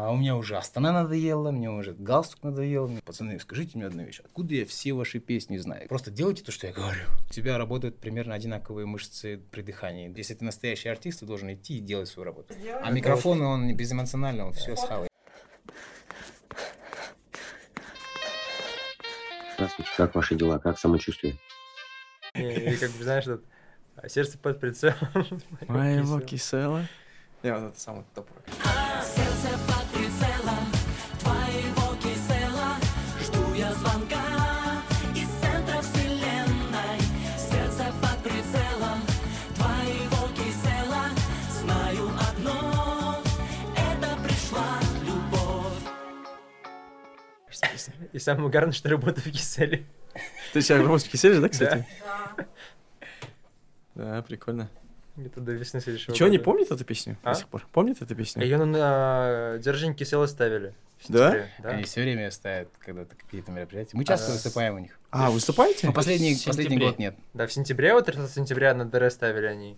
А у меня уже Астана надоело, мне уже галстук надоел. Пацаны, скажите мне одну вещь. Откуда я все ваши песни знаю? Просто делайте то, что я говорю. У тебя работают примерно одинаковые мышцы при дыхании. Если ты настоящий артист, ты должен идти и делать свою работу. А микрофон, он безэмоциональный, он все схавает. Здравствуйте, как ваши дела, как самочувствие? И, как бы, знаешь, а сердце под прицелом. Моего кисела. Не, вот это самый топовый. И самое угарное, что работаю в киселе. Ты сейчас работаешь в киселе, да, кстати? Да, прикольно. Где-то до весны следующего Чего, не помнит эту песню А? до сих пор? Помнит эту песню? Ее на Держень кисела ставили. Да? Да? Они все время ставят когда-то какие-то мероприятия. Мы часто А, выступаем у них. А, выступаете? Но последний, последний год нет. Да, в сентябре, вот 13 сентября на ДР ставили они.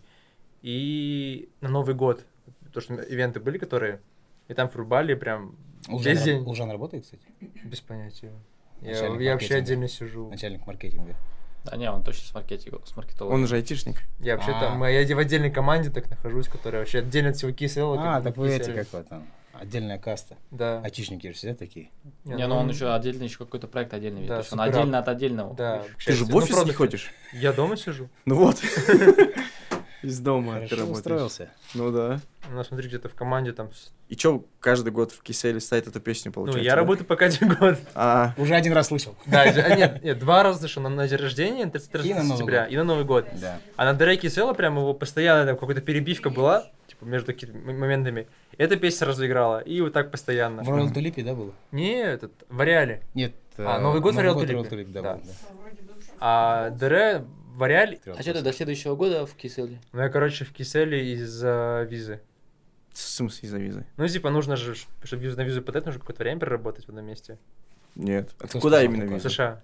И на Новый год. То, что ивенты были, которые... И там врубали прям Улжан, весь день. Улжан работает, кстати? Без понятия. Я, Начальник я вообще маркетинга. отдельно сижу. Начальник маркетинга. Да не, он точно с маркетингом, с маркетологом. Он уже айтишник. Я вообще А. там, я в отдельной команде так нахожусь, которая вообще отдельно от всего кисела. А, так вы эти, как вот там, отдельная каста. Да. Айтишники же все такие. Не, ну он еще отдельно, еще какой-то проект отдельный. Да, то есть он отдельно от отдельного. Да. Ты же в Ну, офис не ходишь? Я дома сижу. Ну вот. Из дома ты Хорошо работаешь. устроился. Ну да. У нас, смотри, где-то в команде там... И чё, каждый год в киселе ставит эту песню, Ну, получается? я да? работаю пока один год. А, Уже один раз слышал. Да, а, нет, нет, два раза слышал, на, на день рождения, 33 И на Новый сентября, год. и на Новый год. Да. А на Дреке Села прям его постоянно там какая-то перебивка была, типа, между какими-то м- моментами. Эта песня разыграла, и вот так постоянно. В Royal Tulip, да, было? Не, этот, в Ареале. Нет. А, э, Новый год в Royal Royal Tulip. Tulip, да, Да. был, да. А Дре в Ареале, А что ты до следующего года в Киселе? ну я, короче, в Киселе из-за визы. в смысле из-за визы? Ну, типа, нужно же, чтобы визу на визу подать, нужно какое-то время проработать в одном месте. Нет. А ты куда именно виза? США.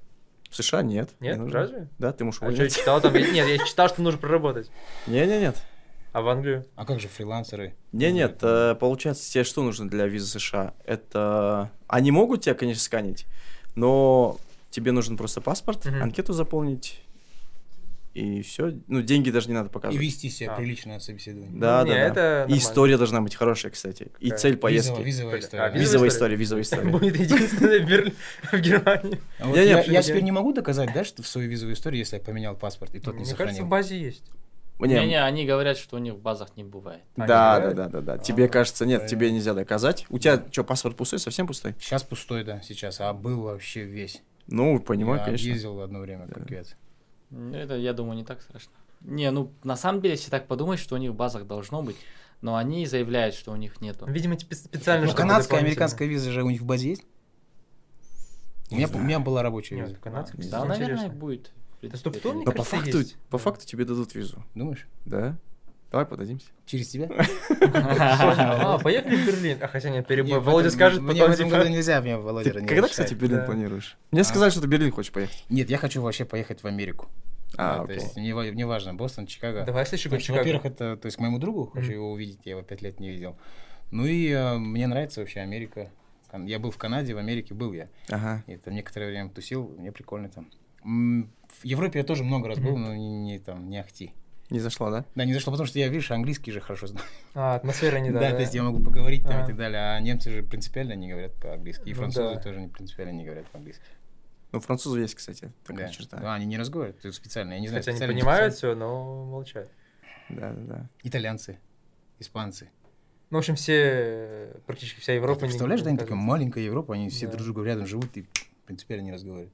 В США нет. не Нет, нужно. разве? Да, ты можешь А что я читал там? Нет, я читал, что нужно проработать. Не-не-нет. А в Англию? А как же фрилансеры? Не, нет, э, получается, тебе что нужно для визы США? Это... Они могут тебя, конечно, сканить, но тебе нужен просто паспорт, анкету заполнить, и все. Ну, деньги даже не надо И показывать. вести себя А. прилично на собеседовании. Да, Не, да, да. это И нормально. история должна быть хорошая, кстати. И Какая? цель поездки. Визовая, визовая А, история. визовая Визовая история? история, визовая история. Будет единственная в Германии. А Не, не, я, я теперь не могу доказать, да, что в свою визовую историю, если я поменял паспорт и тот не Мне кажется, сохранил. в базе есть. Не, Не-не, они говорят, что у них в базах не бывает. А, Да, не да, да, да, да. Тебе А, кажется, нет, да. тебе нельзя доказать. У тебя что, паспорт пустой, совсем пустой? Сейчас пустой, да, сейчас, а был вообще весь. Ну, понимаю, я конечно. ездил одно время, как Да. вец. Ну, Это, я думаю, не так страшно. Не, ну, на самом деле, если так подумать, что у них в базах должно быть, но они заявляют, что у них нету. Видимо, спе- специально, Ну, канадская, американская виза же у них в базе есть? У меня, у меня была рабочая Нет, виза. канадская, Да, Да, наверное, будет. так. по факту, по факту тебе дадут визу. Думаешь? Да? Давай подадимся. Через тебя? А, поехали в Берлин. А хотя нет, перебой. Володя скажет, Мне в этом типа... году нельзя, мне Володя не когда, кстати, Берлин планируешь? Мне А? сказали, что ты Берлин хочешь поехать. Нет, я хочу вообще поехать в Америку. А, Да, окей. То есть мне, ва- мне важно, Бостон, Чикаго. Давай следующий год Чикаго. Во-первых, это, то есть к моему другу хочу его увидеть, я его пять лет не видел. Ну и э, мне нравится вообще Америка. Я был в Канаде, в Америке был я. Ага. И там некоторое время тусил, мне прикольно там. В Европе я тоже много раз был, но не, не там, не ахти. Не зашло, да? Да, не за что, потому что я, видишь, английский же хорошо знаю. А, атмосфера не Да, да. то есть я могу поговорить там А. и так далее, а немцы же принципиально не говорят по-английски, и Ну французы да. тоже не принципиально не говорят по-английски. Ну, французы есть, кстати, такая Да. черта. Да, они не разговаривают, это специально, я не знаю. Хотя они понимают все, но молчат. Да, да, да. Итальянцы, испанцы. Ну, в общем, все, практически вся Европа... Ты не- представляешь, да, они такая маленькая Европа, они все Да. друг с другом рядом живут и принципиально не разговаривают.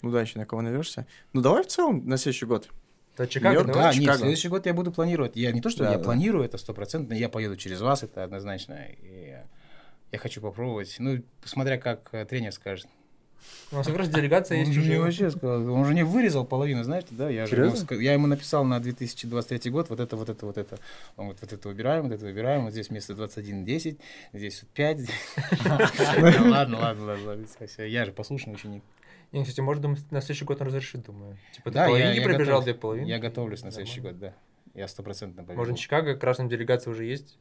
Ну да, еще на кого навешься. Ну давай в целом на следующий год. Да, Чикаго, Нью-Йорк. Да, нет, следующий год я буду планировать. Я не то, что Да, я да. планирую это стопроцентно, я поеду через вас, это однозначно. И я хочу попробовать. Ну, смотря как э, тренер скажет. У нас как раз делегация есть уже. вообще сказал, он же не вырезал половину, знаете, да? Я, же ему Серьезно? я ему написал на 2023 год вот это, вот это, вот это. Он говорит, вот это убираем, вот это убираем, вот здесь вместо 21.10, здесь вот 5. Ладно, ладно, ладно, ладно, Я же послушный ученик. Не, кстати, может, на следующий год он разрешит, думаю. Типа, Да, ты я- я пробежал, готовлюсь. две половинки. Я готовлюсь на следующий год, да. Я стопроцентно побегу. Может, Чикаго, красная делегация уже есть?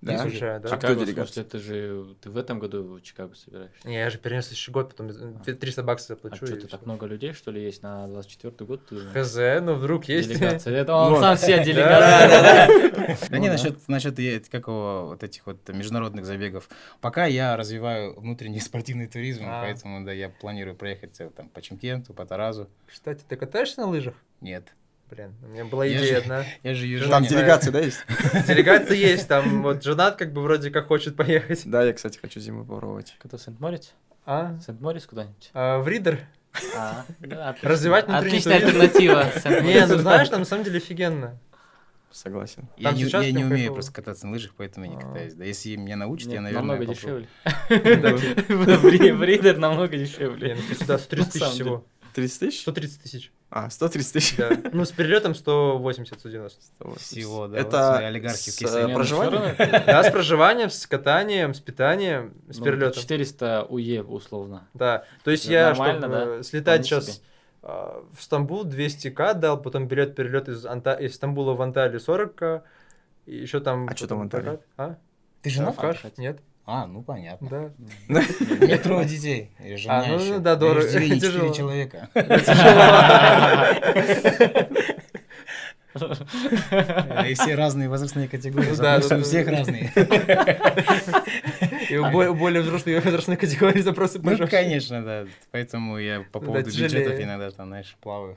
Да? Уже, да. А кто Чикаго, в делегация? смысле, ты же ты в этом году в Чикаго собираешься? Не, я же перенес следующий год, потом э, 300 баксов А заплачу. что, и ты так много людей, что ли, есть на 24 год? Ты- Хз, ну вдруг есть. Делегация. Это он Вот. сам Да, делегация. Да не, Ну да. насчет, насчет какого вот этих вот международных забегов. Пока я развиваю внутренний спортивный туризм, А. поэтому да, я планирую проехать э, там по Чемкенту, по Таразу. Кстати, ты катаешься на лыжах? Нет. Блин, у меня была Я идея же- одна. Я же езжу. Там делегация, да, есть? Делегация есть, там вот женат как бы вроде как хочет поехать. Да, я, кстати, хочу зиму попробовать. Кто Сент-Морец? А? Сент-Морец куда-нибудь? А, в Ридер? А, да, отлично. Развивать внутренний Отличная туризм. альтернатива. Не, ну знаешь, там на самом деле офигенно. Согласен. Я, не, я не умею просто кататься на лыжах, поэтому я не А. катаюсь. Да, если меня научат, я, наверное, намного попробую. дешевле. В Ри- в Ридер намного дешевле. сюда 130 тысяч самом деле. всего. 30 тысяч? 130 тысяч. А, 130 тысяч. Да. Ну, с перелетом 180, 190. Всего, да, Это свои олигархи с, э, Не, проживание? всё равно- Да, с проживанием, с катанием, с питанием, с ну, перелетом. 400 УЕ условно. Да, то есть я, чтобы да? э, слетать Вполне сейчас себе. а, в Стамбул 200к дал, потом билет перелет из, Анта- из Стамбула в Анталию 40к, и еще там... А чё там в Анталии? А? Ты А, Каш? кстати? Нет, А, ну понятно. да. Меня трое детей. И жена А, ну, еще. да, дорого. Тяжело. четыре человека. И все разные возрастные категории. Да, у всех разные. И у бо- у более взрослой возрастной категории запросы Ну, конечно, да. Поэтому я по поводу бюджетов иногда там, знаешь, плаваю.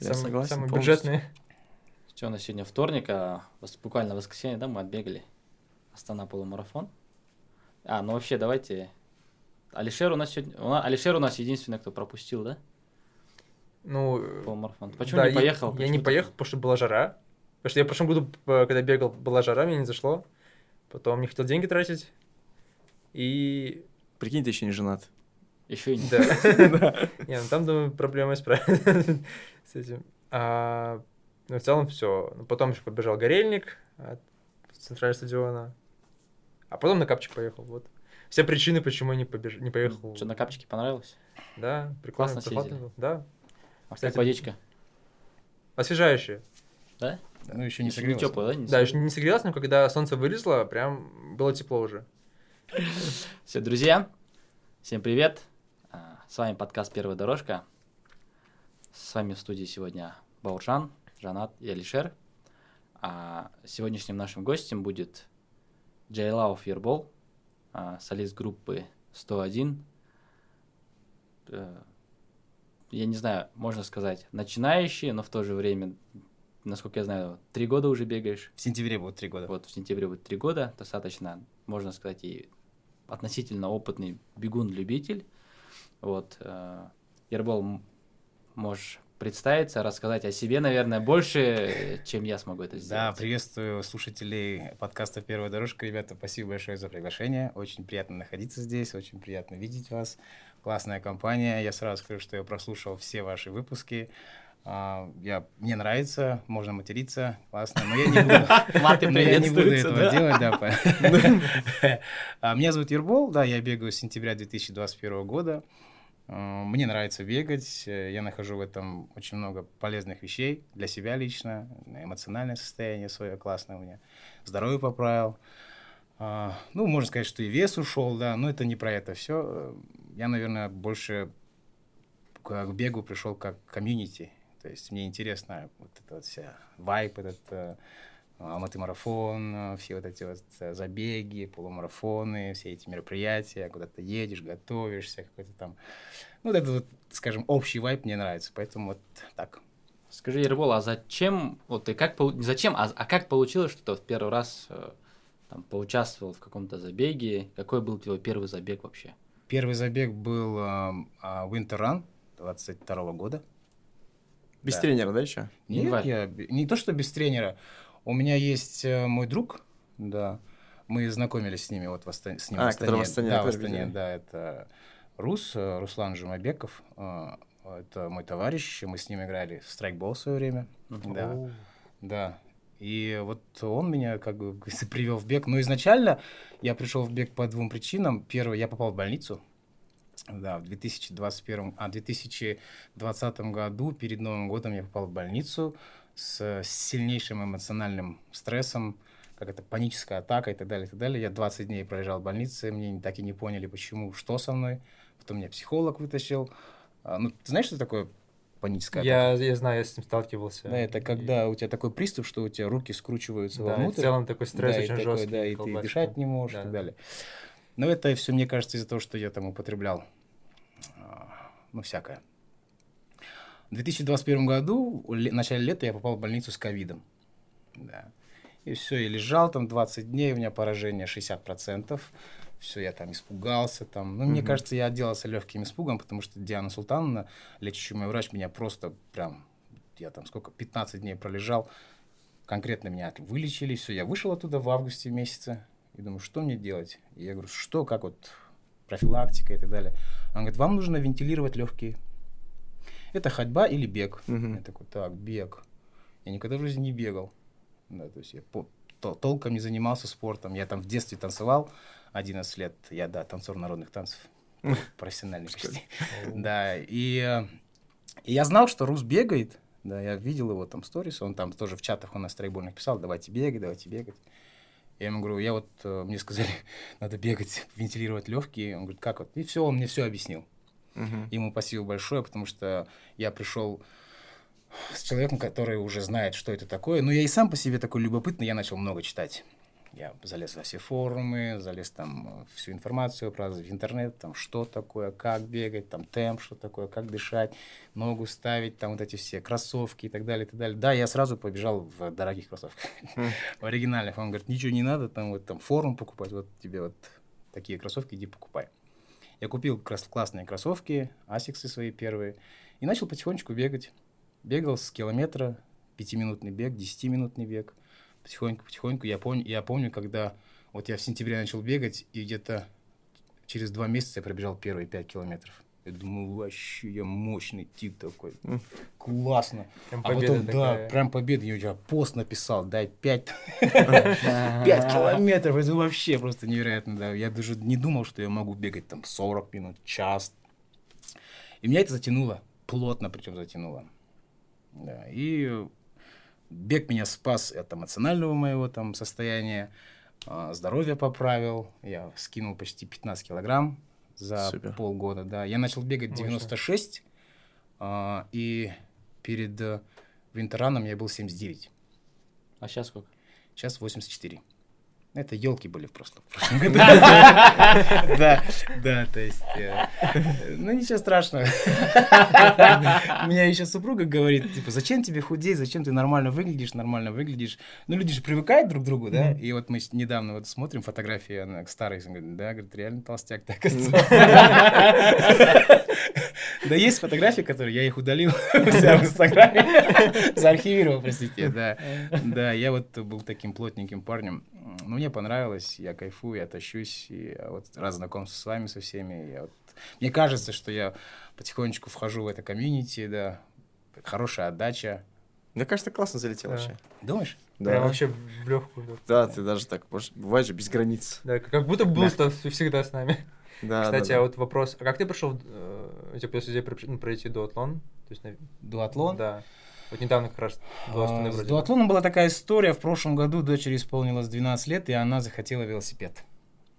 Я согласен Самые бюджетные. У нас сегодня вторник, а буквально воскресенье, да, мы отбегали. Астана полумарафон. А, ну вообще, давайте... Алишер у нас сегодня... Алишер у нас единственный, кто пропустил, да, Ну, полумарафон. Почему да, не я- поехал? Я, Почему не ты- поехал, потому что была жара. Потому что я в прошлом году, э, когда бегал, была жара, мне не зашло. Потом не хотел деньги тратить. И Прикинь, ты еще не женат. Еще и не... Да. Не, ну там, думаю, проблема исправится с этим. А, Ну, в целом все. Потом еще побежал Горельник от центрального стадиона. А потом на Капчик поехал. Вот. Все причины, почему я не, побеж... не поехал. Что, на капчике понравилось? Да, прикольно. Классно. Да. А Кстати, водичка? Освежающее. Да? Ну, еще не Ещё согрелся. теплая, да? Не Да, еще не согрелось, но когда солнце вылезло, прям было тепло уже. Все, друзья, всем привет. А, С вами подкаст «Первая дорожка». С вами в студии сегодня Бауржан, Жанат и Алишер. А сегодняшним нашим гостем будет Джайлаов Ербол, а, солист группы 101. Э, Я не знаю, можно сказать, начинающий, но в то же время, насколько я знаю, три года уже бегаешь. В сентябре будет три года. Вот в сентябре будет три года, достаточно, можно сказать, и относительно опытный бегун-любитель. Вот, э, Ербол, м- можешь представиться, рассказать о себе, наверное, больше, чем я смогу это Да, сделать. приветствую слушателей подкаста «Первая дорожка». Ребята, спасибо большое за приглашение. Очень приятно находиться здесь, очень приятно видеть вас. Классная компания. Я сразу скажу, что я прослушал все ваши выпуски. А, Я, мне нравится, можно материться, классно, но я не буду. Маты Но я не буду этого да? делать, да. по- А, Меня зовут Ербол, да, я бегаю с сентября 2021 года. А, Мне нравится бегать, э, я нахожу в этом очень много полезных вещей для себя лично, эмоциональное состояние свое классное у меня, здоровье поправил. А, Ну, можно сказать, что и вес ушел, да, но это не про это все. Я, наверное, больше к бегу пришел как комьюнити. То есть мне интересно вот эта вот вся вайп, этот э, Алматы марафон, э, все вот эти вот э, забеги, полумарафоны, все эти мероприятия, куда ты едешь, готовишься, какой-то там... Ну, вот этот вот, скажем, общий вайп мне нравится, поэтому вот так. Скажи, Ербол, а зачем, вот ты как, не зачем, а, а как получилось, что ты в первый раз э, там, поучаствовал в каком-то забеге? Какой был твой первый забег вообще? Первый забег был а, Winter Run 22 года. Без Да. тренера, да, еще? Нет, я не то что без тренера. У меня есть э, мой друг, да. Мы знакомились с ними вот в Астане, с ним А, в Астане. в Астане, да, в Астане, да, это Рус, э, Руслан Жумабеков. э, Это мой товарищ, мы с ним играли в страйкбол в свое время. Да, да. И вот он меня, как бы, привел в бег. Но изначально я пришел в бег по двум причинам. Первое, я попал в больницу. Да, в 2021, а, 2020 году, перед Новым годом, я попал в больницу с сильнейшим эмоциональным стрессом, как это, паническая атака и так далее, и так далее. Я 20 дней пролежал в больнице, мне так и не поняли, почему, что со мной. Потом меня психолог вытащил. А, ну, ты знаешь, что такое паническая атака? Я, я знаю, я с этим сталкивался. Да, это И- когда у тебя такой приступ, что у тебя руки скручиваются Да, и в вовнутрь. целом такой стресс да, и очень такой, жесткий. Да, и ты колбасит. дышать не можешь и Да. так далее. Но это все, мне кажется, из-за того, что я там употреблял, а, ну, всякое. В 2021 году, в ле- в начале лета, я попал в больницу с ковидом. Да. И все, я лежал там 20 дней, у меня поражение 60%. Все, я там испугался. Там. Ну, мне Мгм. кажется, я отделался легким испугом, потому что Диана Султановна, лечащий мой врач, меня просто прям, я там сколько, 15 дней пролежал, конкретно меня вылечили, все, я вышел оттуда в августе месяце, и думаю, что мне делать? И я говорю, что, как вот профилактика и так далее. Он говорит, вам нужно вентилировать легкие. Это ходьба или бег. Мгм. Я такой, так, бег. Я никогда в жизни не бегал. Да, то есть я по- то- толком не занимался спортом. Я там в детстве танцевал 11 лет. Я, да, танцор народных танцев. Профессиональный почти. Да, и, и я знал, что Рус бегает. Да, я видел его там сторис, он там тоже в чатах у нас трейбольных писал, давайте бегать, давайте бегать. Я ему говорю, я вот, э, мне сказали, надо бегать, вентилировать легкие. Он говорит, как вот? И все, он мне все объяснил. Мгм. Ему спасибо большое, потому что я пришел с человеком, который уже знает, что это такое. Но я и сам по себе такой любопытный, я начал много читать. Я залез во все форумы, залез там э, всю информацию про интернет, там что такое, как бегать, там темп, что такое, как дышать, ногу ставить, там вот эти все кроссовки и так далее, и так далее. Да, я сразу побежал в дорогих кроссовках, в оригинальных. Он говорит, ничего не надо, там вот там форум покупать, вот тебе вот такие кроссовки, иди покупай. Я купил классные кроссовки, асиксы свои первые, и начал потихонечку бегать. Бегал с километра, пятиминутный бег, десятиминутный бег. Потихоньку, потихоньку. Я помню, я помню, когда вот я в сентябре начал бегать, и где-то через два месяца я пробежал первые пять километров. Я думаю, вообще, я мощный тип такой. Классно. Прям А потом, да, такая. прям победа. Я у тебя пост написал, дай пять Пять километров, это вообще просто невероятно, да. Я даже не думал, что я могу бегать там 40 минут, час. И меня это затянуло, плотно причем затянуло. Да, и бег меня спас от эмоционального моего там состояния, а, здоровье поправил, я скинул почти 15 килограмм за Супер. полгода, да. Я начал бегать Мощно. 96, а, и перед э, винтераном я был 79. А сейчас сколько? Сейчас 84. Это елки были в прошлом, в прошлом году. Да, да, то есть... э, Ну, ничего страшного. У меня еще супруга говорит, типа, зачем тебе худеть, зачем ты нормально выглядишь, нормально выглядишь. Ну, люди же привыкают друг к другу, да? И вот мы недавно вот смотрим фотографии, она старой, говорит, да, говорит, реально толстяк, так Да есть фотографии, которые я их удалил у себя в Инстаграме, заархивировал, простите, да. Да, я вот был таким плотненьким парнем. Ну, мне понравилось, я кайфую, я тащусь, и я вот раз знакомство с вами, со всеми, я вот... Мне кажется, что я потихонечку вхожу в это комьюнити, да, хорошая отдача. Мне кажется, классно залетел Да. вообще. Думаешь? Прям вообще в легкую. Да, ты даже так, бывает же без границ. Да, как будто был всегда с нами. Да, Кстати, да, а да. вот вопрос, а как ты пришел, э, типа, после идеи про- ну, пройти дуатлон? То есть, на- Дуатлон? Да. Вот недавно как раз Астаны А, С дуатлоном была такая история. В прошлом году дочери исполнилось 12 лет, и она захотела велосипед.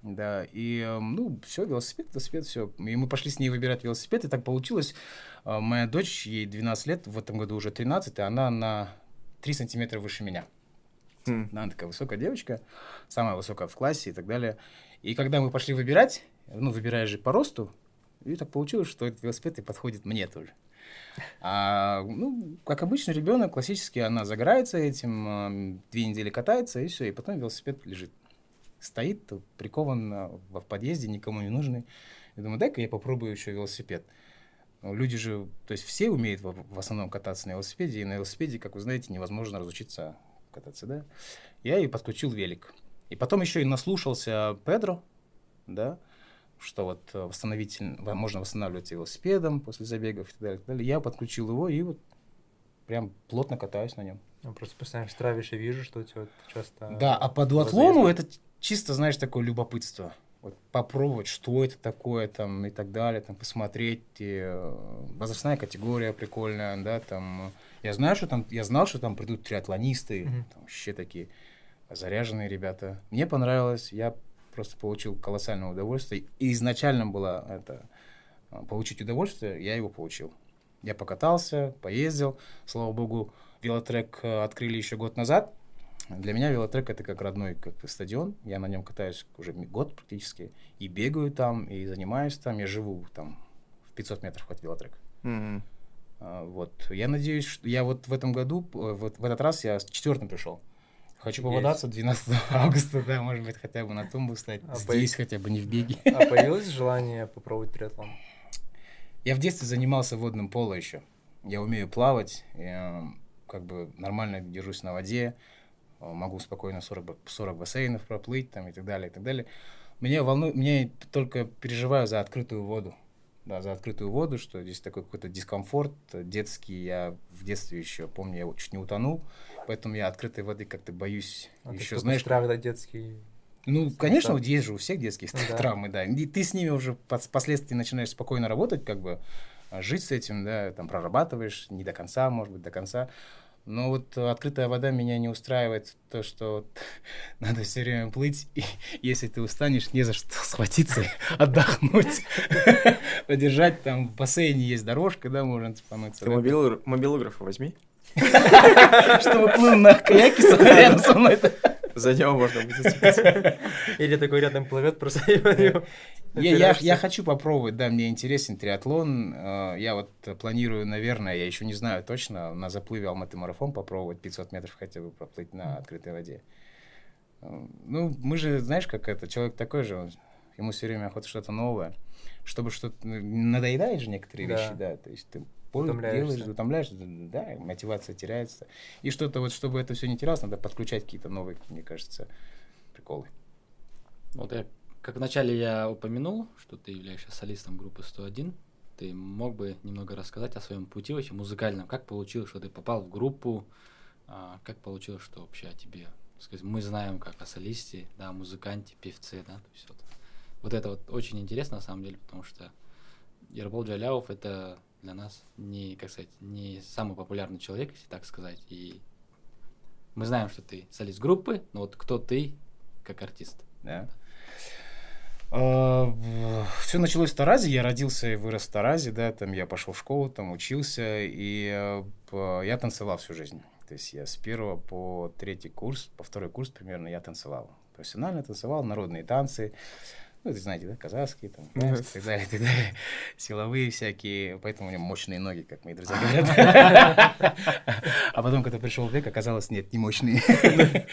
Да, и, эм, ну, все, велосипед, велосипед, все. И мы пошли с ней выбирать велосипед, и так получилось. э, Моя дочь, ей 12 лет, в этом году уже 13, и она на 3 сантиметра выше меня. Хм. Да, она такая высокая девочка, самая высокая в классе и так далее. И когда мы пошли выбирать, ну, выбираешь же по росту, и так получилось, что этот велосипед и подходит мне тоже. А, ну, как обычно, ребенок классически, она загорается этим, ам, две недели катается, и все, и потом велосипед лежит. Стоит, прикован а, в подъезде, никому не нужный. Я думаю, дай-ка я попробую еще велосипед. Ну, Люди же, то есть все умеют в основном кататься на велосипеде, и на велосипеде, как вы знаете, невозможно разучиться кататься, да. Я и подключил велик. И потом еще и наслушался Педро, да, что вот э, восстановитель, во- можно восстанавливаться велосипедом после забегов и так далее, и так далее. Я подключил его и вот прям плотно катаюсь на нем. Я просто постоянно в страве еще вижу, что у тебя вот часто... Да, а по дуатлону это чисто, знаешь, такое любопытство. Вот попробовать, что это такое, там, и так далее, там, посмотреть. И, э, возрастная категория прикольная, да, там. э, Я знаю, что там, я знал, что там придут триатлонисты, Мгм. там, вообще такие. заряженные ребята. Мне понравилось, я просто получил колоссальное удовольствие. И изначально было это а, получить удовольствие, я его получил. Я покатался, поездил. Слава богу, велотрек э, открыли еще год назад. Для меня велотрек это как родной как стадион. Я на нем катаюсь уже год практически. И бегаю там, и занимаюсь там. Я живу там в 500 метрах от велотрека. А, Вот. Я надеюсь, что я вот в этом году, э, вот в этот раз я с четвертым пришел. Хочу поводаться 12 августа, да, может быть, хотя бы на тумбу стать. А Здесь хотя бы не в беге. А появилось желание попробовать триатлон? Я в детстве занимался водным поло еще. Я умею плавать, я, как бы нормально держусь на воде, э, могу спокойно 40, ба- 40 бассейнов проплыть там и так далее, и так далее. Меня волнует, мне только переживаю за открытую воду. Да, за открытую воду, что здесь такой какой-то дискомфорт детский. Я в детстве еще, помню, я чуть не утонул, поэтому я открытой воды как-то боюсь. А еще, знаешь, страх, да, детский? ну, конечно, Да. вот есть же у всех детские Ну да. травмы, да. И ты с ними уже пос- впоследствии начинаешь спокойно работать, как бы а, жить с этим, да, там прорабатываешь, не до конца, может быть, до конца. Но вот открытая вода меня не устраивает, то, что вот надо все время плыть, и если ты устанешь, не за что схватиться, отдохнуть, подержать, там в бассейне есть дорожка, да, можно помыться. Ты мобилографа возьми. Чтобы плыл на каяке рядом со мной. За него можно будет зацепиться. Или такой рядом плывет, просто Я, хочу попробовать, да, мне интересен триатлон. Э, Я вот планирую, наверное, я еще не знаю точно, на заплыве Алматы марафон попробовать 500 метров хотя бы проплыть на открытой воде. Э, Ну, мы же, знаешь, как это, человек такой же, ему все время охота что-то новое. Чтобы что-то... ну, Надоедает же некоторые Да. вещи, да, то есть ты делаешь, утомляешься, да, мотивация теряется. И что-то вот, чтобы это все не терялось, надо подключать какие-то новые, мне кажется, приколы. Вот я, как вначале я упомянул, что ты являешься солистом группы 101, ты мог бы немного рассказать о своем пути вообще музыкальном, как получилось, что ты попал в группу, а, как получилось, что вообще о тебе, сказать, мы знаем как о солисте, да, музыканте, певце, да, то есть вот, вот это вот очень интересно на самом деле, потому что Ербол Джаляов это для нас не, как сказать, не самый популярный человек, если так сказать, и мы знаем, что ты солист группы, но вот кто ты как артист? Да. Все началось в Таразе. Я родился и вырос в Таразе, да, там я пошел в школу, там учился, и э, я танцевал всю жизнь. То есть я с первого по третий курс, по второй курс примерно я танцевал. Профессионально танцевал, народные танцы. Ну, это знаете, да, казахские, там, Yes. и так далее, и так далее. Силовые всякие, поэтому у меня мощные ноги, как мои друзья говорят. А потом, когда пришел век, оказалось, нет, не мощные.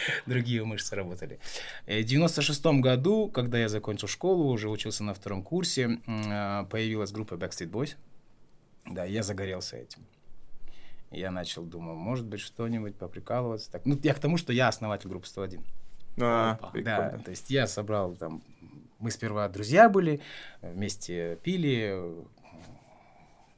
Другие мышцы работали. Э, В 96 году, когда я закончил школу, уже учился на втором курсе, а, появилась группа Backstreet Boys. Да, я загорелся этим. Я начал, думаю, может быть, что-нибудь поприкалываться. Так, ну, я к тому, что я основатель группы 101. А. Да, то есть я собрал там... Мы сперва друзья были, вместе пили,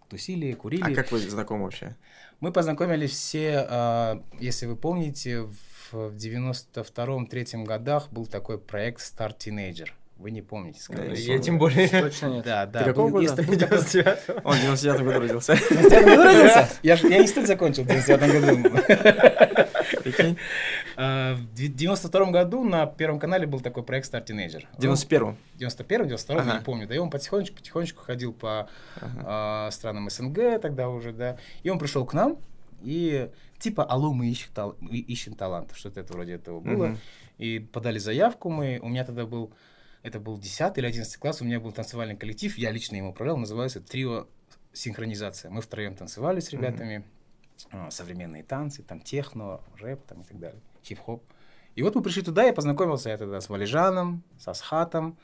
тусили, курили. А как вы знакомы вообще? Мы познакомились все, а, если вы помните, в 92-3 годах был такой проект Start Teenager. Вы не помните, скорее Да, всего. Я тем более... Точно нет. Да, да. какого был- года? если был такой- 99-го. Он в 99 году родился. В 99 году родился? Я, я институт закончил в 99 году. А, В 92 году на Первом канале был такой проект Start Teenager. В 91-м. В 91 92 Ага. не помню. Да и он потихонечку, потихонечку ходил по Ага. а, странам СНГ тогда уже, да. И он пришел к нам, и типа, алло, мы ищем, тал- мы ищем талантов, что-то это вроде этого было. Мгм. И подали заявку мы, у меня тогда был, это был 10 или 11 класс, у меня был танцевальный коллектив, я лично им управлял, называется «Трио синхронизация». Мы втроем танцевали с ребятами, а, современные танцы, там техно, рэп там и так далее, хип-хоп. И вот мы пришли туда, я познакомился я тогда с Валежаном, с Асхатом,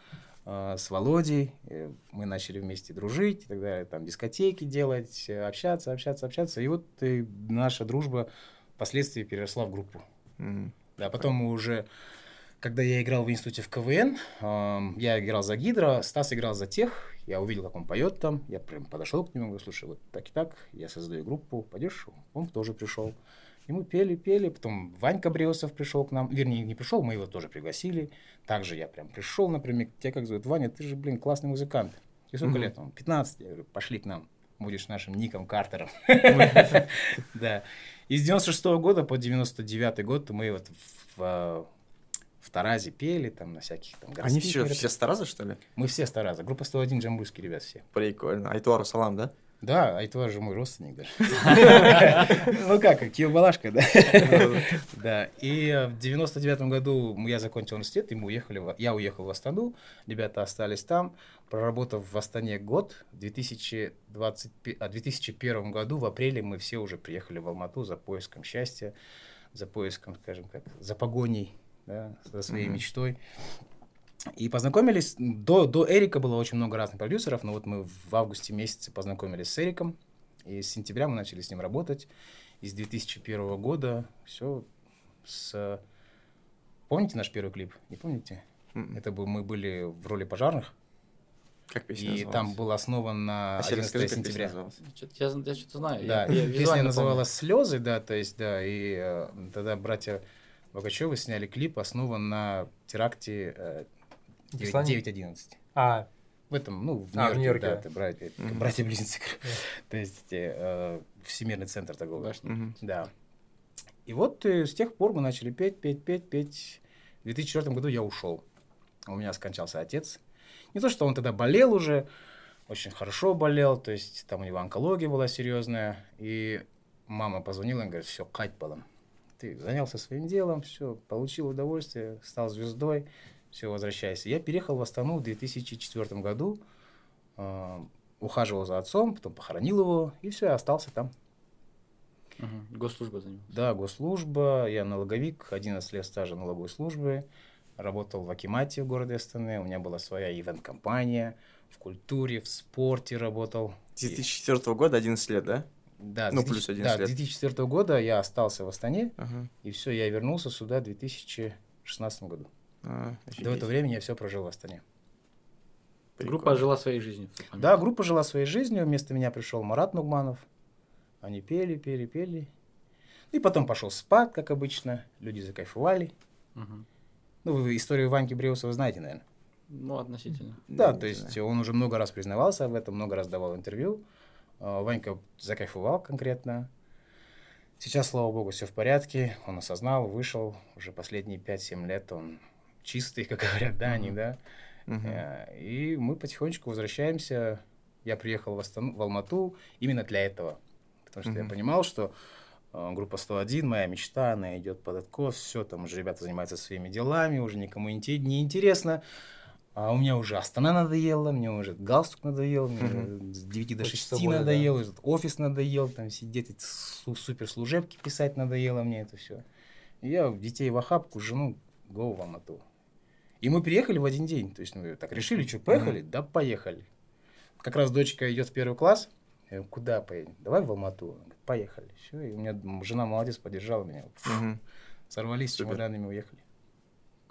э, с Володей. Э, Мы начали вместе дружить и так далее, там дискотеки делать, э, общаться, общаться, общаться. И вот э, наша дружба впоследствии переросла в группу. Мгм. Да, потом мы уже, когда я играл в институте в КВН, эм, я играл за Гидро, Стас играл за Тех, я увидел, как он поет там, я прям подошел к нему, говорю, слушай, вот так и так, я создаю группу, пойдешь? Он тоже пришел. И мы пели, пели, потом Ванька Бреусов пришел к нам, вернее, не пришел, мы его тоже пригласили. Также я прям пришел, например, тебя как зовут? Ваня, ты же, блин, классный музыкант. И сколько лет? Он 15. Я говорю, пошли к нам, будешь нашим Ником Картером. Да. И с 96 года по 99 год мы вот в, в, Таразе пели, там, на всяких там Они городских все, мероприятиях. все с Тараза, что ли? Мы все с Тараза. Группа 101 джамбульские ребят все. Прикольно. Айтуару салам, да? Да, а это же мой родственник даже. Ну как, Киев-Балашка, да? Да, и в 99 году я закончил университет, и мы уехали, я уехал в Астану, ребята остались там, проработав в Астане год, в 2020, пе- а, 2001 году, в апреле мы все уже приехали в Алмату за поиском счастья, за поиском, скажем как, за погоней, да, за своей мечтой. И познакомились, до, до Эрика было очень много разных продюсеров, но вот мы в августе месяце познакомились с Эриком, и с сентября мы начали с ним работать. И с 2001 года все с... Помните наш первый клип? Не помните? М, Это был, мы были в роли пожарных, Как песня и называлась? там был основан на А, Серега, 11 скажи, как песня сентября. Я, я что-то знаю. Да, я, я песня называлась «Слезы», да, то есть, да, и э, тогда братья Богачевы сняли клип, основан на теракте э, В 9- Исландии? 9.11. А, В этом, ну, в А, Нью-Йорке, да, это братья, Мгм. братья-близнецы. То есть, э, Всемирный центр торговли. Мгм. Да. И вот э, с тех пор мы начали петь, петь, петь, петь. В 2004 году я ушел. У меня скончался отец. Не то, что он тогда болел уже, очень хорошо болел, то есть там у него онкология была серьезная. И мама позвонила и говорит, все, кать балам. Ты занялся своим делом, все, получил удовольствие, стал звездой, все, возвращайся. Я переехал в Астану в 2004 году, э, ухаживал за отцом, потом похоронил его, и все, остался там. Мгм. Госслужба занималась. Да, госслужба, я налоговик, 11 лет стажа налоговой службы, работал в Акимате в городе Астаны, у меня была своя ивент-компания, в культуре, в спорте работал. С 2004 года 11 лет, да? Да, Ну, с 2000 плюс 11 да, лет. с 2004 года я остался в Астане, Ага. и все, я вернулся сюда в 2016 году. А, До офигеть. этого времени я все прожил в Астане. Группа Прикольно. жила своей жизнью. Да, группа жила своей жизнью, вместо меня пришел Марат Нугманов, они пели, пели, пели. И потом пошел спад, как обычно, люди закайфовали. Мгм. Ну, вы историю Ваньки Бреусова знаете, наверное. Ну, относительно. Да, то есть знаю. он уже много раз признавался в этом, много раз давал интервью. А, Ванька закайфовал конкретно. Сейчас, слава богу, все в порядке. Он осознал, вышел. Уже последние 5-7 лет он чистый, как говорят, да, они, да. Э, И мы потихонечку возвращаемся. Я приехал в, Астану, в Алмату именно для этого. Потому что я Мгм. понимал, что э, группа 101, моя мечта, она идет под откос, все, там уже ребята занимаются своими делами, уже никому не, те- не интересно. А у меня уже Астана надоела, мне уже галстук надоел, мне с 9 до Хочется 6 более, да. надоел, офис надоел, там сидеть, эти су- суперслужебки писать надоело мне это все. Я детей в охапку, жену, го в Алмату. И мы приехали в один день. То есть, мы так решили, что, поехали? Да, поехали. Как раз дочка идет в первый класс. Я говорю, куда поедем? Давай в Алмату. Говорит, Поехали. Все, и у меня жена молодец, поддержала меня. Фу, Мгм. Сорвались с чемоданами, уехали.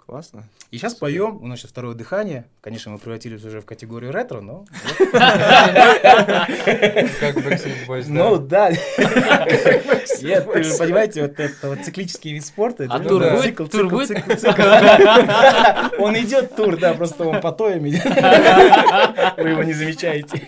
Классно. И сейчас поем. У нас сейчас второе дыхание. Конечно, мы превратились уже в категорию ретро, но... как Boys, Ну да. Нет, ты же понимаете, вот это вот циклический вид спорта. А ну тур будет? цикл, Тур будет? Он идет тур, да, просто он по тоям идет. Вы его не замечаете.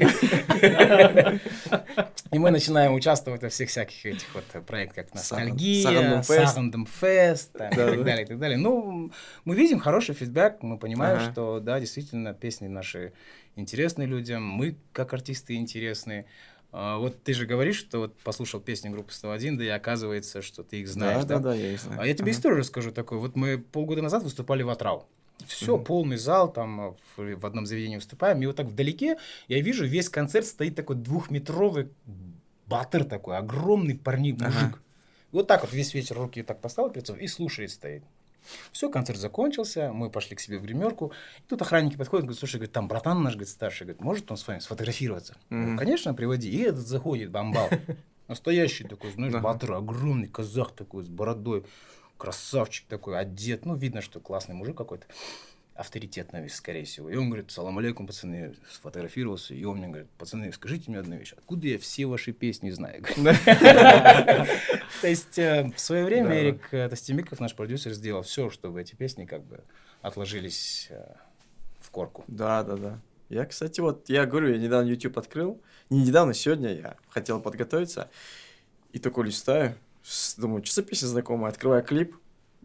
И мы начинаем участвовать во всех всяких этих вот проектах, как ностальгия, Сагандом Фест. Сагандом Фест, там, и так да. далее, и так далее. Ну, мы видим хороший фидбэк, мы понимаем, Ага. что, да, действительно, песни наши интересны людям, мы, как артисты, интересны. А, Вот ты же говоришь, что вот послушал песни группы 101, да и оказывается, что ты их знаешь, да, да? да, да, я их знаю. А я тебе Ага. историю расскажу такую. Вот мы полгода назад выступали в Атрау. Все, Мгм. полный зал, там а, в, в одном заведении выступаем. И вот так вдалеке я вижу, весь концерт стоит такой двухметровый батыр такой, огромный парни, Ага. мужик. Вот так вот весь вечер руки так поставил перед собой и слушает стоит. Все, концерт закончился, мы пошли к себе в гримерку. И тут охранники подходят, говорят, слушай, говорит, там братан наш, говорит, старший, говорит, может он с вами сфотографироваться? Я говорю. Конечно, приводи. И этот заходит, бомбал. Настоящий такой, знаешь, батыр, огромный казах такой, с бородой, красавчик такой, одет. Ну, видно, что классный мужик какой-то. Авторитетный, скорее всего. И он говорит, салам алейкум, пацаны, сфотографировался. И он мне говорит, пацаны, скажите мне одну вещь. Откуда я все ваши песни знаю? То есть э, в свое время. Эрик э, Тостемиков, наш продюсер, сделал все, чтобы эти песни как бы отложились э, в корку. Да, да, да. Я, кстати, вот, я говорю, я недавно YouTube открыл. Не недавно, сегодня я хотел подготовиться. И такой листаю, думаю, что за песня знакомая? Открываю клип.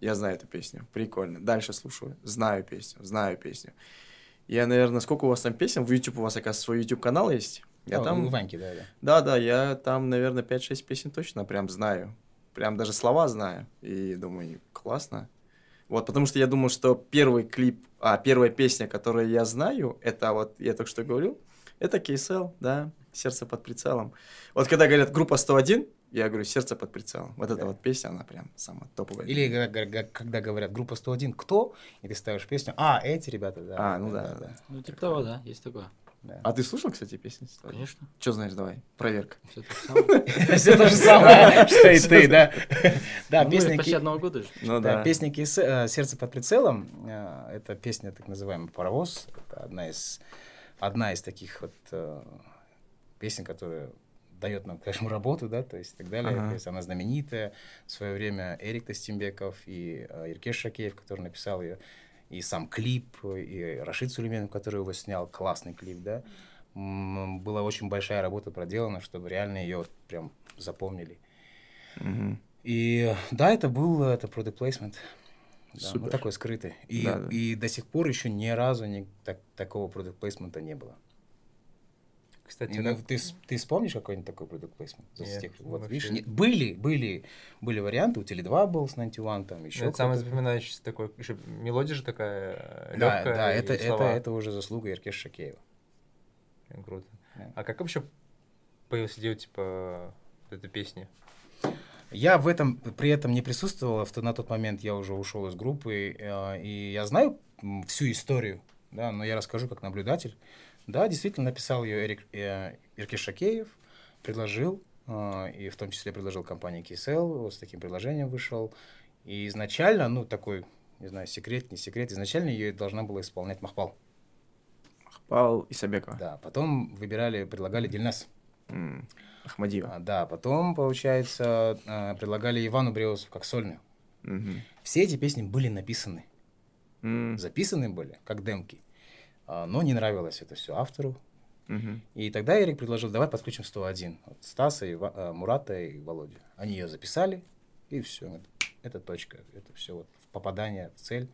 Я знаю эту песню. Прикольно. Дальше слушаю. Знаю песню. Знаю песню. Я, наверное, сколько у вас там песен? В YouTube у вас, оказывается, свой YouTube-канал есть? Я Ну, там... Ваньки, да, да. Да, да, я там, наверное, 5-6 песен точно прям знаю. Прям даже слова знаю. И думаю, классно. Вот, потому что я думал, что первый клип, а, первая песня, которую я знаю, это вот, я только что говорил, это KSL, да, «Сердце под прицелом». Вот когда говорят «Группа 101», я говорю «Сердце под прицелом». Вот эта вот песня, она прям самая топовая. Или га- когда говорят группа 101, кто? И ты ставишь песню. А, эти ребята, да. А, ну да, да. Ну, типа того, да, есть такое. да. А ты слушал, кстати, песню? Конечно. Что знаешь, давай, проверка. Все то же самое. Все то же самое, что и ты, да. Да, Ну, песня почти одного года же. Ну Да, да. песня э, «Сердце под прицелом» э, — это песня, так называемый «Паровоз». Это одна из, одна из таких вот э, песен, которая дает нам, конечно, работу, да, то есть и так далее. Ага. То есть она знаменитая. В свое время Эрик Тастимбеков и э, Иркеш Шакеев, который написал ее, и сам клип, и Рашид Сулейменов, который его снял, классный клип, да. Была очень большая работа проделана, чтобы реально ее прям запомнили. Мгм. И да, это был это product placement. Да, ну, Супер. такой скрытый. И, Да, да. и до сих пор еще ни разу ни, так, такого product placement не было. Кстати, ну, как- ты, ты вспомнишь какой-нибудь такой product placement? Нет, тех- вот, вообще видишь, нет. не- были, были, были варианты. У Теле2 был с 91, там ну, еще это самое запоминающееся такой, еще мелодия же такая э, Да, легкая. да, это, это, это уже заслуга Иркеша Шакеева. Круто. Да. А как вообще появилась идея, типа, вот этой песни? Я в этом при этом не присутствовал. То- На тот момент я уже ушел из группы, э, и я знаю всю историю, да, но я расскажу как наблюдатель. Да, действительно написал ее Эрик э, Иркеш Шакеев, предложил, э, и в том числе предложил компании KSL, вот с таким предложением вышел. И изначально, ну, такой, не знаю, секрет, не секрет, изначально ее должна была исполнять Махпал. Павел Исабекова. Да, потом выбирали, предлагали Дильнас. М, Ахмадиева. А, да, потом, получается, э, предлагали Ивану Бреусу как сольную. Мгм. Все эти песни были написаны, М, записаны были, как демки. А, Но не нравилось это все автору. мгм. И тогда Эрик предложил, давай подключим 101. Вот Стаса, и, Ва- а, Мурата и Володю. Они ее записали, и все. Это, точка. Это все вот попадание в цель.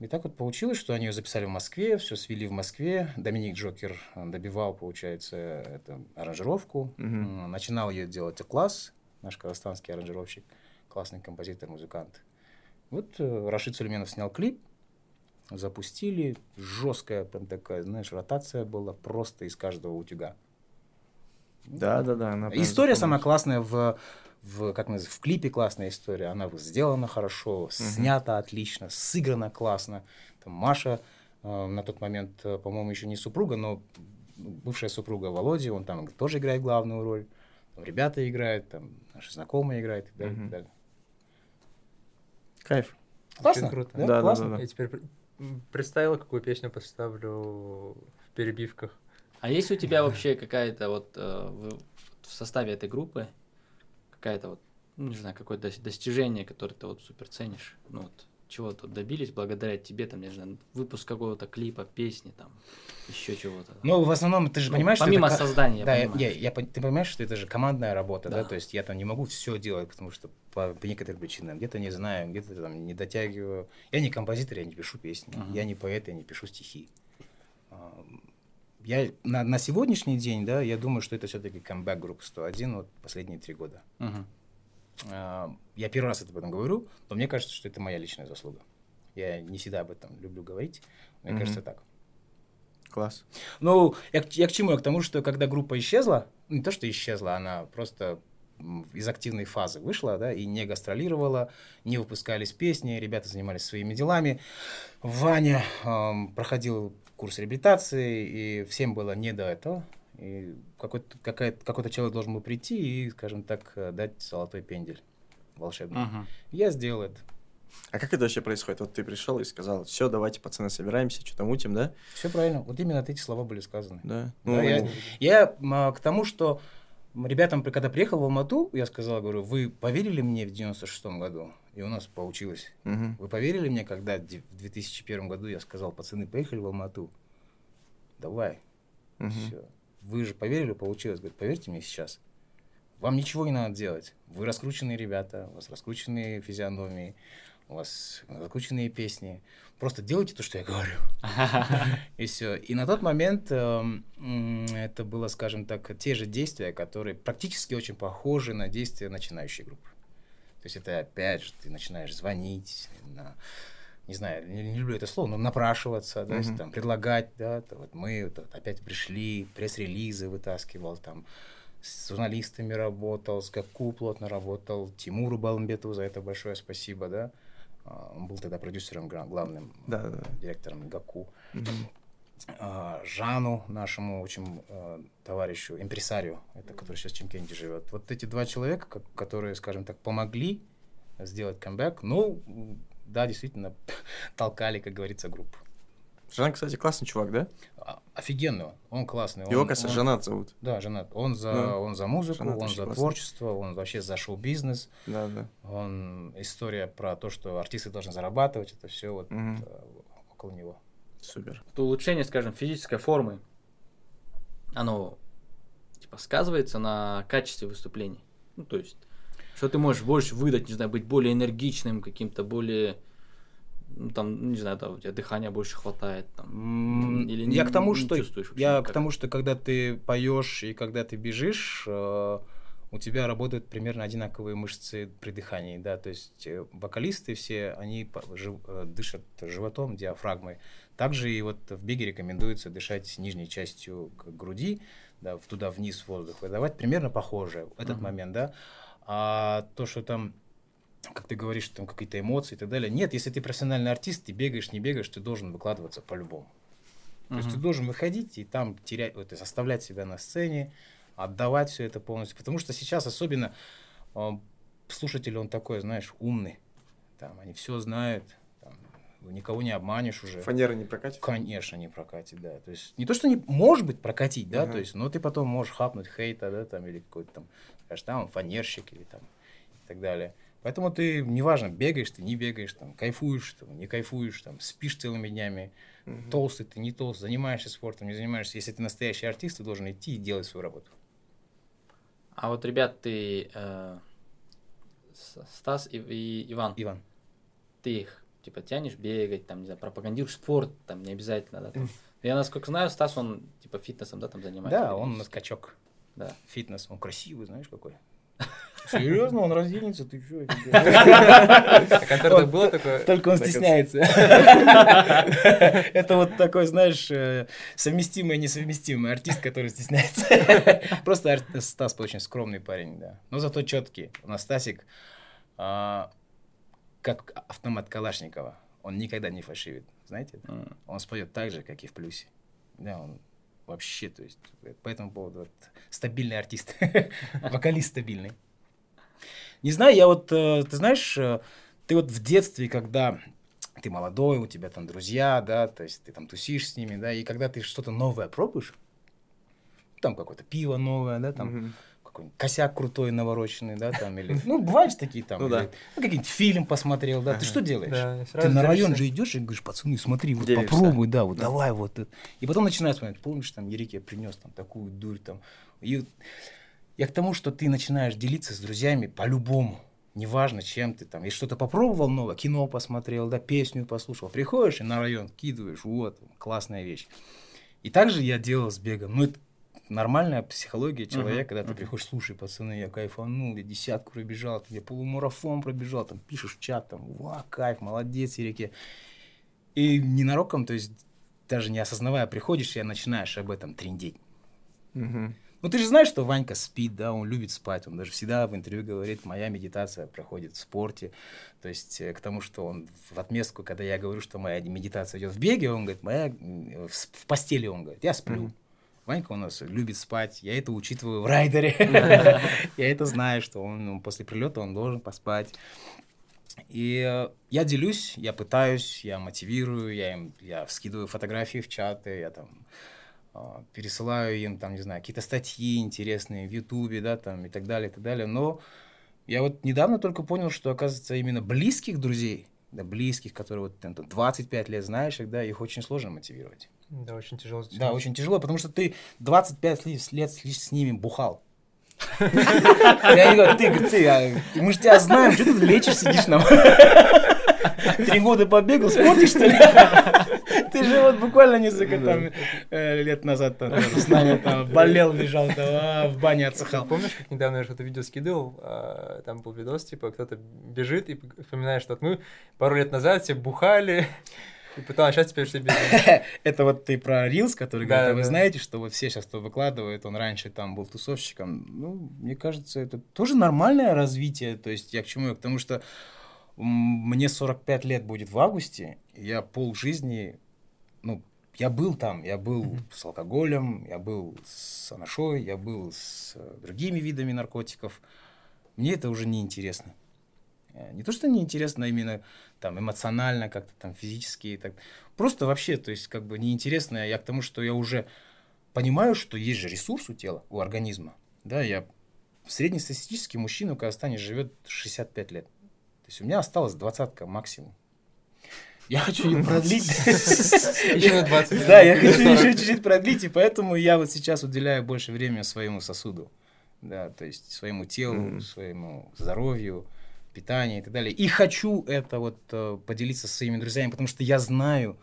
И так вот получилось, что они ее записали в Москве, все свели в Москве. Доминик Джокер э, добивал, получается, это, аранжировку. М, Начинал ее делать класс, наш казахстанский аранжировщик, классный композитор, музыкант. Вот э, Рашид Сулейменов снял клип, запустили, жесткая прям такая, знаешь, ротация была просто из каждого утюга. Да, да, да. она История самая классная в, в, как называется, в клипе классная история. Она сделана хорошо, снята отлично, сыграна классно. Там Маша э, на тот момент, э, по-моему, еще не супруга, но бывшая супруга Володи, он там тоже играет главную роль. Там ребята играют, там наши знакомые играют и так далее. и так Мгм. далее. Кайф. Классно, круто. Да, Да, да, классно. да, да. Я теперь пр- м, представила, какую песню поставлю в перебивках. А есть у тебя вообще какая-то вот э, в, составе этой группы какая-то вот, ну, не знаю, какое-то дос- достижение, которое ты вот супер ценишь? Ну вот, чего тут добились благодаря тебе, там, не знаю, выпуск какого-то клипа, песни, там, еще чего-то. Ну, в основном, ты же Ну, понимаешь, помимо что это создания, да, я, понимаю. я- я ты понимаешь, что это же командная работа, да. Да. то есть я там не могу все делать, потому что по, по некоторым причинам где-то не знаю, где-то там не дотягиваю. Я не композитор, я не пишу песни, Мгм. я не поэт, я не пишу стихи. Я на, на сегодняшний день, да, я думаю, что это все-таки камбэк группы 101 вот последние три года. Мгм. А, Я первый раз об этом говорю, но мне кажется, что это моя личная заслуга. Я не всегда об этом люблю говорить, мне Мгм. кажется так. Класс. Ну, я, к- я к чему? Я к тому, что когда группа исчезла, не то, что исчезла, она просто из активной фазы вышла, да, и не гастролировала, не выпускались песни, ребята занимались своими делами. Ваня ам, проходил курс реабилитации, и всем было не до этого. И какой-то, какая- какой-то человек должен был прийти и, скажем так, дать золотой пендель волшебный. Мгм. Я сделал это. А как это вообще происходит? Вот ты пришел и сказал, все, давайте, пацаны, собираемся, что-то мутим, да? Все правильно. Вот именно эти слова были сказаны. Да. Да, Ну, я, я м, а, к тому, что ребятам, при- когда приехал в Алмату, я сказал, говорю, вы поверили мне в 96-м году? И у нас получилось. мгм. Вы поверили мне, когда в 2001 году я сказал, пацаны, поехали в Алмату? Давай. Мгм. Всё. Вы же поверили, получилось. Говорит, поверьте мне сейчас. Вам ничего не надо делать. Вы раскрученные ребята, у вас раскрученные физиономии, у вас раскрученные песни. Просто делайте то, что я говорю. И все. И на тот момент эм, это было, скажем так, те же действия, которые практически очень похожи на действия начинающей группы. То есть это опять же ты начинаешь звонить, на- не знаю, не, не люблю это слово, но напрашиваться, да, Мгм. там, предлагать, да, то вот мы вот опять пришли, пресс-релизы вытаскивал, там, с журналистами работал, с Гаку плотно работал, Тимуру Балмбетову за это большое спасибо, да, А, он был тогда продюсером главным, Да, да, директором Гаку. А, Жану, нашему очень э, товарищу, импресарию, это который сейчас в Чемкенте живет. Вот эти два человека, ко- которые, скажем так, помогли сделать камбэк, ну, да, действительно, толкали, как говорится, группу. Жан, кстати, классный чувак, да? А, Офигенный он, он классный. Его, он- кажется, он- Жанат зовут. Да, женат. Он за, Да. он за музыку, Жанат он за классный. творчество, он вообще за шоу-бизнес. Да, да. Он история про то, что артисты должны зарабатывать, это все вот э, около него. Супер. Вот улучшение, скажем, физической формы, оно типа сказывается на качестве выступлений. Ну, то есть, что ты можешь больше выдать, не знаю, быть более энергичным, каким-то более, ну, там, не знаю, да, у тебя дыхания больше хватает, там, М, или я не- к тому, не что чувствуешь я никак? к тому, что когда ты поешь и когда ты бежишь, э, у тебя работают примерно одинаковые мышцы при дыхании, да, то есть э, вокалисты все, они по- жив- э, дышат животом, диафрагмой. Также и вот в беге рекомендуется дышать нижней частью груди, да, в- туда вниз воздух выдавать, примерно похоже этот Мгм. момент, да. А то, что там как ты говоришь, там какие-то эмоции и так далее. Нет, если ты профессиональный артист, ты бегаешь, не бегаешь, ты должен выкладываться по-любому. То есть ты должен выходить и там терять, вот, и заставлять себя на сцене, отдавать все это полностью. Потому что сейчас особенно э, слушатель, он такой, знаешь, умный. Там, они все знают, там, никого не обманешь уже. Фанера не прокатит? Конечно, не прокатит, да. То есть не то, что не может быть прокатить, да, Ага. то есть, но ты потом можешь хапнуть хейта, да, там, или какой-то там, скажешь, там, он фанерщик или там и так далее. Поэтому ты, неважно, бегаешь ты, не бегаешь, там, кайфуешь, там, не кайфуешь, там, спишь целыми днями, Мгм. толстый ты, не толстый, занимаешься спортом, не занимаешься. Если ты настоящий артист, ты должен идти и делать свою работу. А вот, ребят, ты, э, Стас и, и Иван, Иван. ты их, типа, тянешь бегать, там, не знаю, пропагандируешь спорт, там, не обязательно, да, там. Я, насколько знаю, Стас, он, типа, фитнесом, да, там занимается. Да, он на скачок. Да. Фитнес, он красивый, знаешь, какой. Серьезно, он разденется, ты что? На концертах было такое? Только он стесняется. Это вот такой, знаешь, э, совместимый и несовместимый артист, который стесняется. Просто Стас очень скромный парень, да. Но зато четкий. У нас Стасик, а, как автомат Калашникова, он никогда не фальшивит. Знаете? Он споет так же, как и в плюсе. Да, он вообще, то есть, э, по этому поводу вот, стабильный артист, вокалист стабильный. Не знаю, я вот, э, ты знаешь, э, ты вот в детстве, когда ты молодой, у тебя там друзья, да, то есть ты там тусишь с ними, да, и когда ты что-то новое пробуешь, там какое-то пиво новое, да, там. Какой-нибудь косяк крутой навороченный, да, там, или, ну, бывают же такие там, Ну или, да. ну, какой-нибудь фильм посмотрел, да, ты что делаешь? Да, Ты сразу на район делишься. же идешь и говоришь, пацаны, смотри, вот Делишься. попробуй, да, вот Да. давай вот. это». И потом начинаешь смотреть, помнишь, там, Ерик, я принес там такую дурь там. И я к тому, что ты начинаешь делиться с друзьями по-любому. Неважно, чем ты там. И что-то попробовал новое, кино посмотрел, да, песню послушал. Приходишь и на район кидываешь, вот, классная вещь. И также я делал с бегом. Ну, это нормальная психология человека, когда ты приходишь, слушай, пацаны, я кайфанул, я десятку пробежал, я полумарафон пробежал, там пишешь в чат, там, ва, кайф, молодец, Ереке. И ненароком, то есть даже не осознавая, приходишь и начинаешь об этом трендеть. Мгм. Ну, ты же знаешь, что Ванька спит, да, он любит спать. Он даже всегда в интервью говорит, моя медитация проходит в спорте. То есть э, к тому, что он в отместку, когда я говорю, что моя медитация идет в беге, он говорит, моя в, в постели, он говорит, я сплю. Мгм. Ванька у нас любит спать, я это учитываю в райдере. Я это знаю, что он ну, после прилета он должен поспать. И э, я делюсь, я пытаюсь, я мотивирую, я им, я скидываю фотографии в чаты, я там а, пересылаю им, там, не знаю, какие-то статьи интересные в Ютубе, да, там, и так далее, и так далее. Но я вот недавно только понял, что, оказывается, именно близких друзей, да, близких, которые вот там, 25 лет знаешь, да, их очень сложно мотивировать. Да, очень тяжело. Да, очень тяжело, потому что ты 25 ли- лет с ними бухал. Я говорю, ты, говорю, ты, а, мы же тебя знаем, что ты лечишь, сидишь нам? Три года побегал, спортишь, что ли? Ты же вот буквально несколько там э, лет назад там, с нами там болел, лежал, там, а, в бане отсыхал. Помнишь, как недавно я что-то видео скидывал, а, там был видос, типа, кто-то бежит и вспоминает, что мы пару лет назад все бухали, и потом, а сейчас теперь все без Это вот ты про Рилс, который говорит, а вы знаете, что вот все сейчас кто выкладывает, он раньше там был тусовщиком. Ну, мне кажется, это тоже нормальное развитие. То есть я к чему? К тому, что мне 45 лет будет в августе, я пол жизни, ну, я был там, я был с алкоголем, я был с анашой, я был с э, другими видами наркотиков. Мне это уже не интересно. Э, Не то, что неинтересно, а именно там эмоционально, как-то там физически. и Так. Просто вообще, то есть как бы неинтересно. Я к тому, что я уже понимаю, что есть же ресурс у тела, у организма. Да, я среднестатистический мужчина в Казахстане живет 65 лет. То есть у меня осталось двадцатка максимум. Я хочу ее продлить. Еще на 20 лет. Да, я хочу 40. еще чуть-чуть продлить, и поэтому я вот сейчас уделяю больше времени своему сосуду. Да, то есть своему телу, своему здоровью, питанию и так далее. И хочу это вот э, поделиться со своими друзьями, потому что я знаю,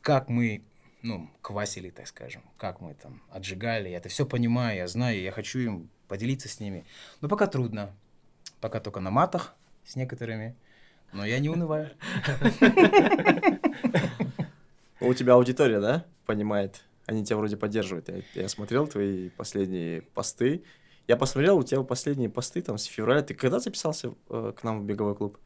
как мы, ну, квасили, так скажем, как мы там отжигали. Я это все понимаю, я знаю, я хочу им поделиться с ними. Но пока трудно. Пока только на матах с некоторыми. Но я не унываю. У тебя аудитория, да, понимает? Они тебя вроде поддерживают. Я, я смотрел твои последние посты. Я посмотрел, у тебя последние посты там с февраля. Ты когда записался э, к нам в беговой клуб?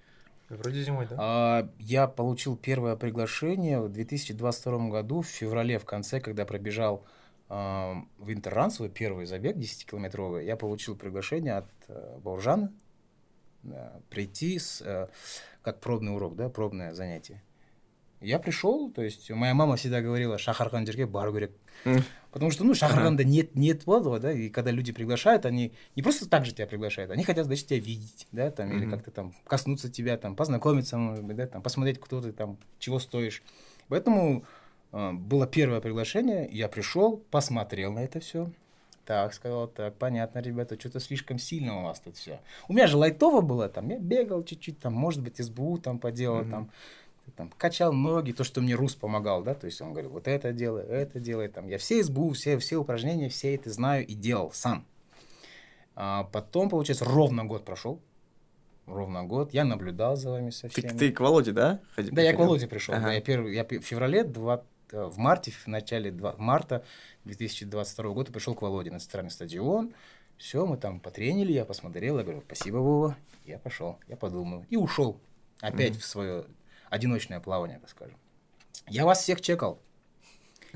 Вроде зимой, да? А, Я получил первое приглашение в 2022 году, в феврале, в конце, когда пробежал а, в Интерран свой первый забег 10-километровый. Я получил приглашение от э, Бауржана да, прийти с, э, как пробный урок, да, пробное занятие. Я пришел, то есть моя мама всегда говорила, Шахархан Джерге бар керек». Потому что, ну, Шахарханда нет, нет этого, да, и когда люди приглашают, они не просто так же тебя приглашают, они хотят, значит, тебя видеть, да, там, или Мгм. как-то там коснуться тебя, там, познакомиться, может быть, да, там, посмотреть, кто ты, там, чего стоишь. Поэтому э, было первое приглашение, я пришел, посмотрел на это все. Так, сказал, так, понятно, ребята, что-то слишком сильно у вас тут все. У меня же лайтово было, там, я бегал чуть-чуть, там, может быть, СБУ там поделал, Мгм. там, там, качал ноги, то, что мне Рус помогал, да, то есть он говорил, вот это делай, это делай, там, я все СБУ, все, все упражнения, все это знаю и делал сам. А потом, получается, ровно год прошел, ровно год, я наблюдал за вами со Ты, всеми. ты к Володе, да? ходи- Да, я к? Володе пришел. Ага. Да, я, первый, я в феврале, два- э, в марте, в начале два- марта 2022 года пришел к Володе на центральный стадион. Все, мы там потренили, я посмотрел, я говорю, спасибо, Вова. Я пошел, я подумал. И ушел опять Мгм. в свое одиночное плавание, так скажем. Я вас всех чекал.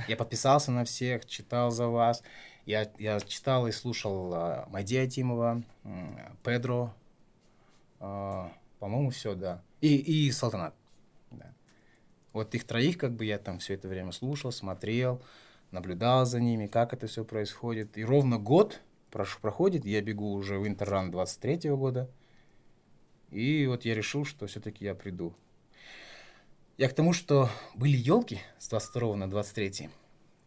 Я подписался на всех, читал за вас. Я, я читал и слушал а, Мадия Тимова, Педро, а, по-моему, все, да. И, и Салтанат. Да. Вот их троих, как бы я там все это время слушал, смотрел, наблюдал за ними, как это все происходит. И ровно год прош- проходит, я бегу уже в Интерран 23 года. И вот я решил, что все-таки я приду. Я к тому, что были елки с 22 на 23.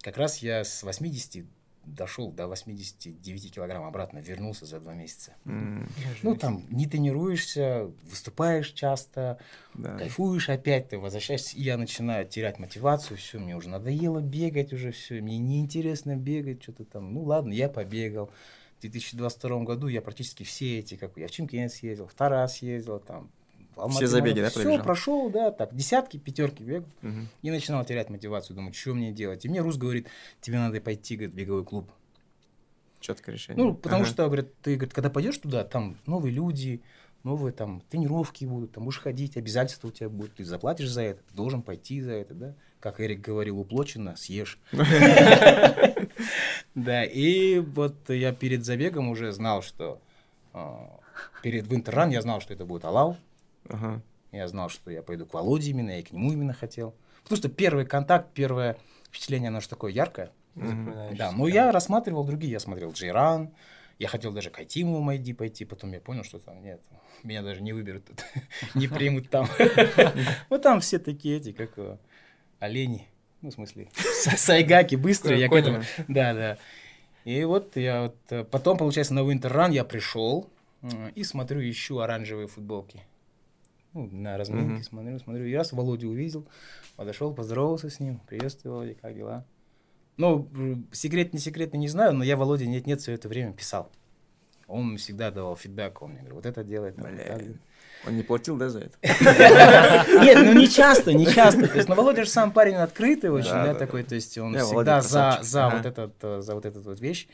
Как раз я с 80 дошел до 89 килограмм обратно, вернулся за два месяца. М, Ну, там не тренируешься, выступаешь часто, да. кайфуешь опять, ты возвращаешься, и я начинаю терять мотивацию, все, мне уже надоело бегать уже, все, мне неинтересно бегать, что-то там, ну ладно, я побегал. В 2022 году я практически все эти, как я в Чимкент съездил, в Тарас съездил, там, Алматы, забеги, да, Все пробежал? прошел, да, так, десятки, пятерки бегал. Мгм. И начинал терять мотивацию, думаю, что мне делать. И мне Рус говорит, тебе надо пойти, говорит, в беговой клуб. Четкое решение. Ну, потому Ага. что, говорят, ты, говорит, когда пойдешь туда, там новые люди, новые там тренировки будут, там будешь ходить, обязательства у тебя будут, ты заплатишь за это, ты должен пойти за это, да? Как Эрик говорил, уплочено, съешь. Да, и вот я перед забегом уже знал, что а, перед Винтерран я знал, что это будет Алау, Ага. я знал, что я пойду к Володе именно, я и к нему именно хотел. Потому что первый контакт, первое впечатление, оно же такое яркое. Да, но я рассматривал другие, я смотрел Джейран, я хотел даже к Айтимову Майди пойти, потом я понял, что там нет, меня даже не выберут, тут, не примут там. Вот там все такие эти, как его, олени, ну, в смысле, са- сайгаки быстрые, я к этому, да, да. И вот я вот, э, потом, получается, на Winter Run я пришел и смотрю, ищу оранжевые футболки. Ну, на разминке Мгм. смотрю, смотрю. И раз Володю увидел, подошел, поздоровался с ним. Приветствую, Володя, как дела? Ну, м, секрет, не секрет, не знаю, но я Володе нет-нет все это время писал. Он всегда давал фидбэк, он мне говорил, вот это делает. там, так. Он не платил, да, за это? Нет, ну не часто, не часто. То есть, ну, Володя же сам парень открытый очень, Да, такой, то есть он Володя всегда за, вот этот, э, за вот этот вот вещь.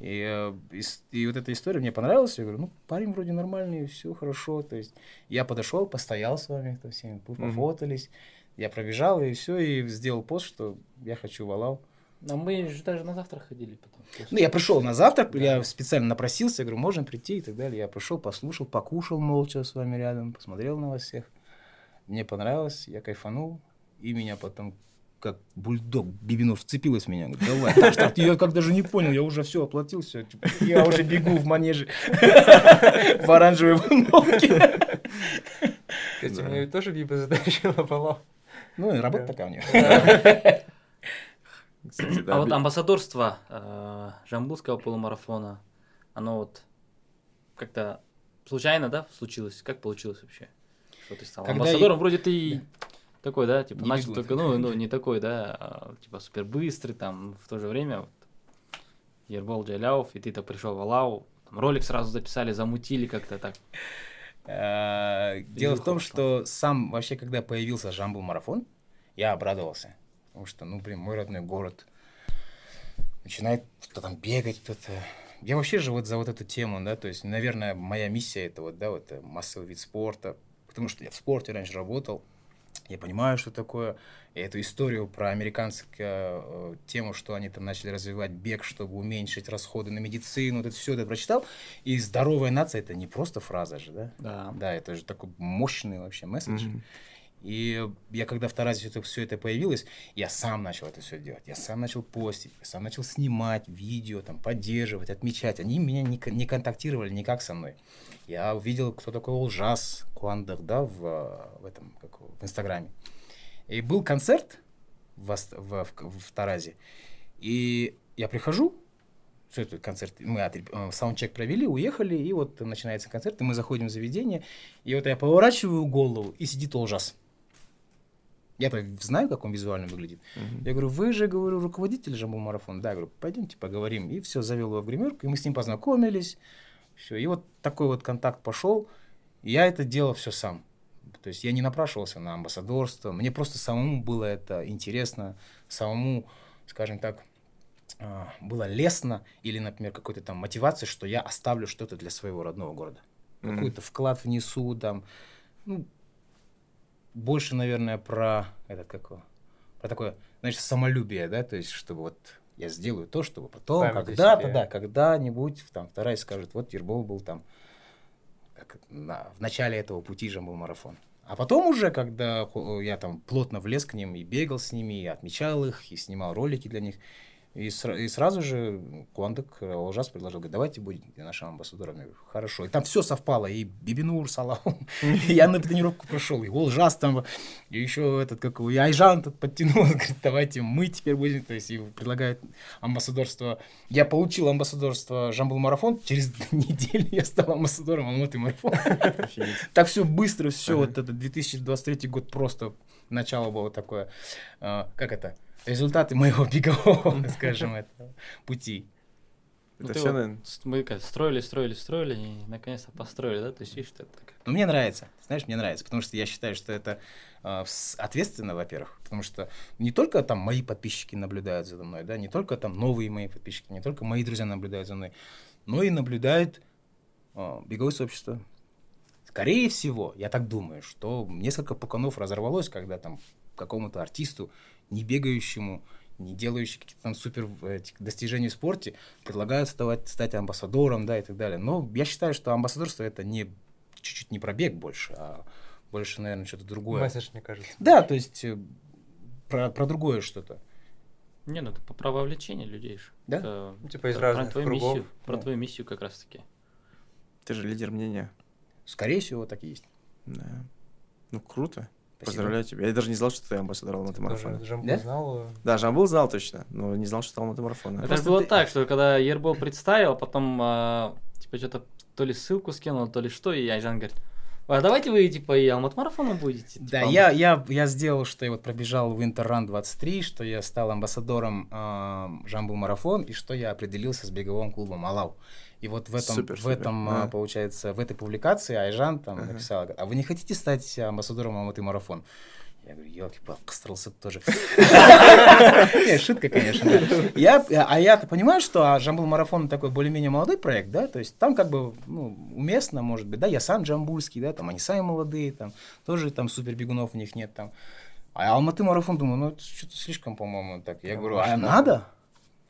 И, э, ис- и вот эта история мне понравилась. Я говорю, ну, парень вроде нормальный, все хорошо. То есть я подошел, постоял с вами, там всеми пофотались. Я пробежал, и все, и сделал пост, что я хочу в Алау. Но мы же даже на завтра ходили потом. Ну, я пришел на завтрак, я специально напросился, я говорю, можно прийти и так далее. Я пришел, послушал, покушал молча с вами рядом, посмотрел на вас всех. Мне понравилось, я кайфанул, и меня потом как бульдог Бибинов вцепилась в меня. Говорит, давай, так, так, я как даже не понял, я уже все оплатил, все, я уже бегу в манеже в оранжевой футболке. Кстати, мне тоже Биба затащила полов. Ну, и работа такая у нее. Кстати, да, А вот амбассадорство э, Жамбулского полумарафона, оно вот как-то случайно, да, случилось? Как получилось вообще? Что ты стал Когда амбассадором? Вроде ты такой, да, типа, Не начал бегун. только, ну, ну, не такой, да, а, типа, супер быстрый, там, в то же время, вот, Ербол Джайляов, и ты то пришел в Алау, там, ролик сразу записали, замутили как-то так. Э, Дело в том, что сам вообще, когда появился Жамбул марафон, я обрадовался. Потому что, ну, блин, мой родной город. Начинает кто там бегать, кто-то. Я вообще же вот за вот эту тему, да, то есть, наверное, моя миссия это вот, да, вот э, массовый вид спорта, потому что я в спорте раньше работал, я понимаю, что такое. И эту историю про американскую э, тему, что они там начали развивать бег, чтобы уменьшить расходы на медицину, вот это все это прочитал. И здоровая нация это не просто фраза же, да? Да. Да, это же такой мощный вообще месседж. Мгм. И я когда в Таразе это, все это появилось, я сам начал это все делать. Я сам начал постить, я сам начал снимать видео, там, поддерживать, отмечать. Они меня не, не контактировали никак со мной. Я увидел, кто такой Олжас Куандах, да, в, в этом, как в Инстаграме. И был концерт в, в, в- в Таразе. И я прихожу, все это концерт, мы отреп- э, саундчек провели, уехали, и вот начинается концерт, и мы заходим в заведение, и вот я поворачиваю голову, и сидит Олжас. Я-то знаю, как он визуально выглядит. Мгм. Я говорю, вы же, говорю, руководитель же был марафон. Да, я говорю, пойдемте поговорим. И все, завел его в гримерку, и мы с ним познакомились. Все, и вот такой вот контакт пошел. Я это делал все сам. То есть я не напрашивался на амбассадорство. Мне просто самому было это интересно, самому, скажем так, а, было лестно или, например, какой-то там мотивация, что я оставлю что-то для своего родного города. Мгм. Какой-то вклад внесу там. Ну, больше, наверное, про этот как про такое, знаешь, самолюбие, да, то есть, чтобы вот я сделаю то, чтобы потом, Память когда-то, да, когда-нибудь, там, вторая скажет, вот Ербол был там, как на- в начале этого пути же был марафон. А потом уже, когда я там плотно влез к ним и бегал с ними, и отмечал их, и снимал ролики для них, и, сра- и сразу же Куандык э, Олжас предложил, говорит, давайте будете нашим амбассадором. Я говорю, хорошо. И там все совпало, и Бибинур, Салам, и я на тренировку прошел, и Олжас там, и еще этот, как и Айжан тут подтянул, говорит, давайте мы теперь будем, то есть, и предлагает амбассадорство. Я получил амбассадорство Жамбул Марафон, через неделю я стал амбассадором Алматы Марафон. Так все быстро, все, вот это 2023 год просто начало было такое, а, как это, результаты моего бегового, скажем, это, пути. Ну, Это все, вот Мы как строили, строили, строили, и наконец-то построили, да? То есть, видишь, это такая Но мне нравится, знаешь, мне нравится, потому что я считаю, что это а, ответственно, во-первых, потому что не только там мои подписчики наблюдают за мной, да, не только там новые мои подписчики, не только мои друзья наблюдают за мной, но и наблюдает а, беговое сообщество. Скорее всего, я так думаю, что несколько пуканов разорвалось, когда там какому-то артисту, не бегающему, не делающему какие-то там супер этих достижений в спорте, предлагают вставать, стать амбассадором, да, и так далее. Но я считаю, что амбассадорство это не чуть-чуть не про бег больше, а больше, наверное, что-то другое. Месседж, мне кажется. Да, то есть э, про, про другое что-то. Не, ну это по- про вовлечение людей же. Да? Это Ну, типа из про разных твою кругов. миссию, про Ну. твою миссию как раз-таки. ты же лидер мнения. Скорее всего, так и есть. Да. Ну, круто. Поздравляю тебя. Я даже не знал, что ты амбассадор Алматы марафона. Тоже Жамбу Да? знал. Да, Жамбул знал точно, но не знал, что ты Алматы марафона. Это же Просто было ты- так, что когда Ербол представил, потом а, типа что-то то ли ссылку скинул, то ли что, и Айжан говорит, а давайте вы типа и Алмат марафоном будете. Да, типа, я, я, я сделал, что я вот пробежал в Интерран 23, что я стал амбассадором э, Жамбу Марафон, и что я определился с беговым клубом Алау. И вот в этом, Супер, в супер, этом а, получается, в этой публикации Айжан там Ага. написала, а вы не хотите стать амбассадором Алматы Марафон? Я говорю, елки-палки, кострался тоже. Не, шутка, конечно. Я, а я-то понимаю, что Жамбул Марафон такой более-менее молодой проект, да, то есть там как бы ну, уместно, может быть, да, я сам джамбульский, да, там они сами молодые, там тоже там супер бегунов у них нет там. А Алматы Марафон, думаю, ну это что-то слишком, по-моему, так. Я говорю, а надо?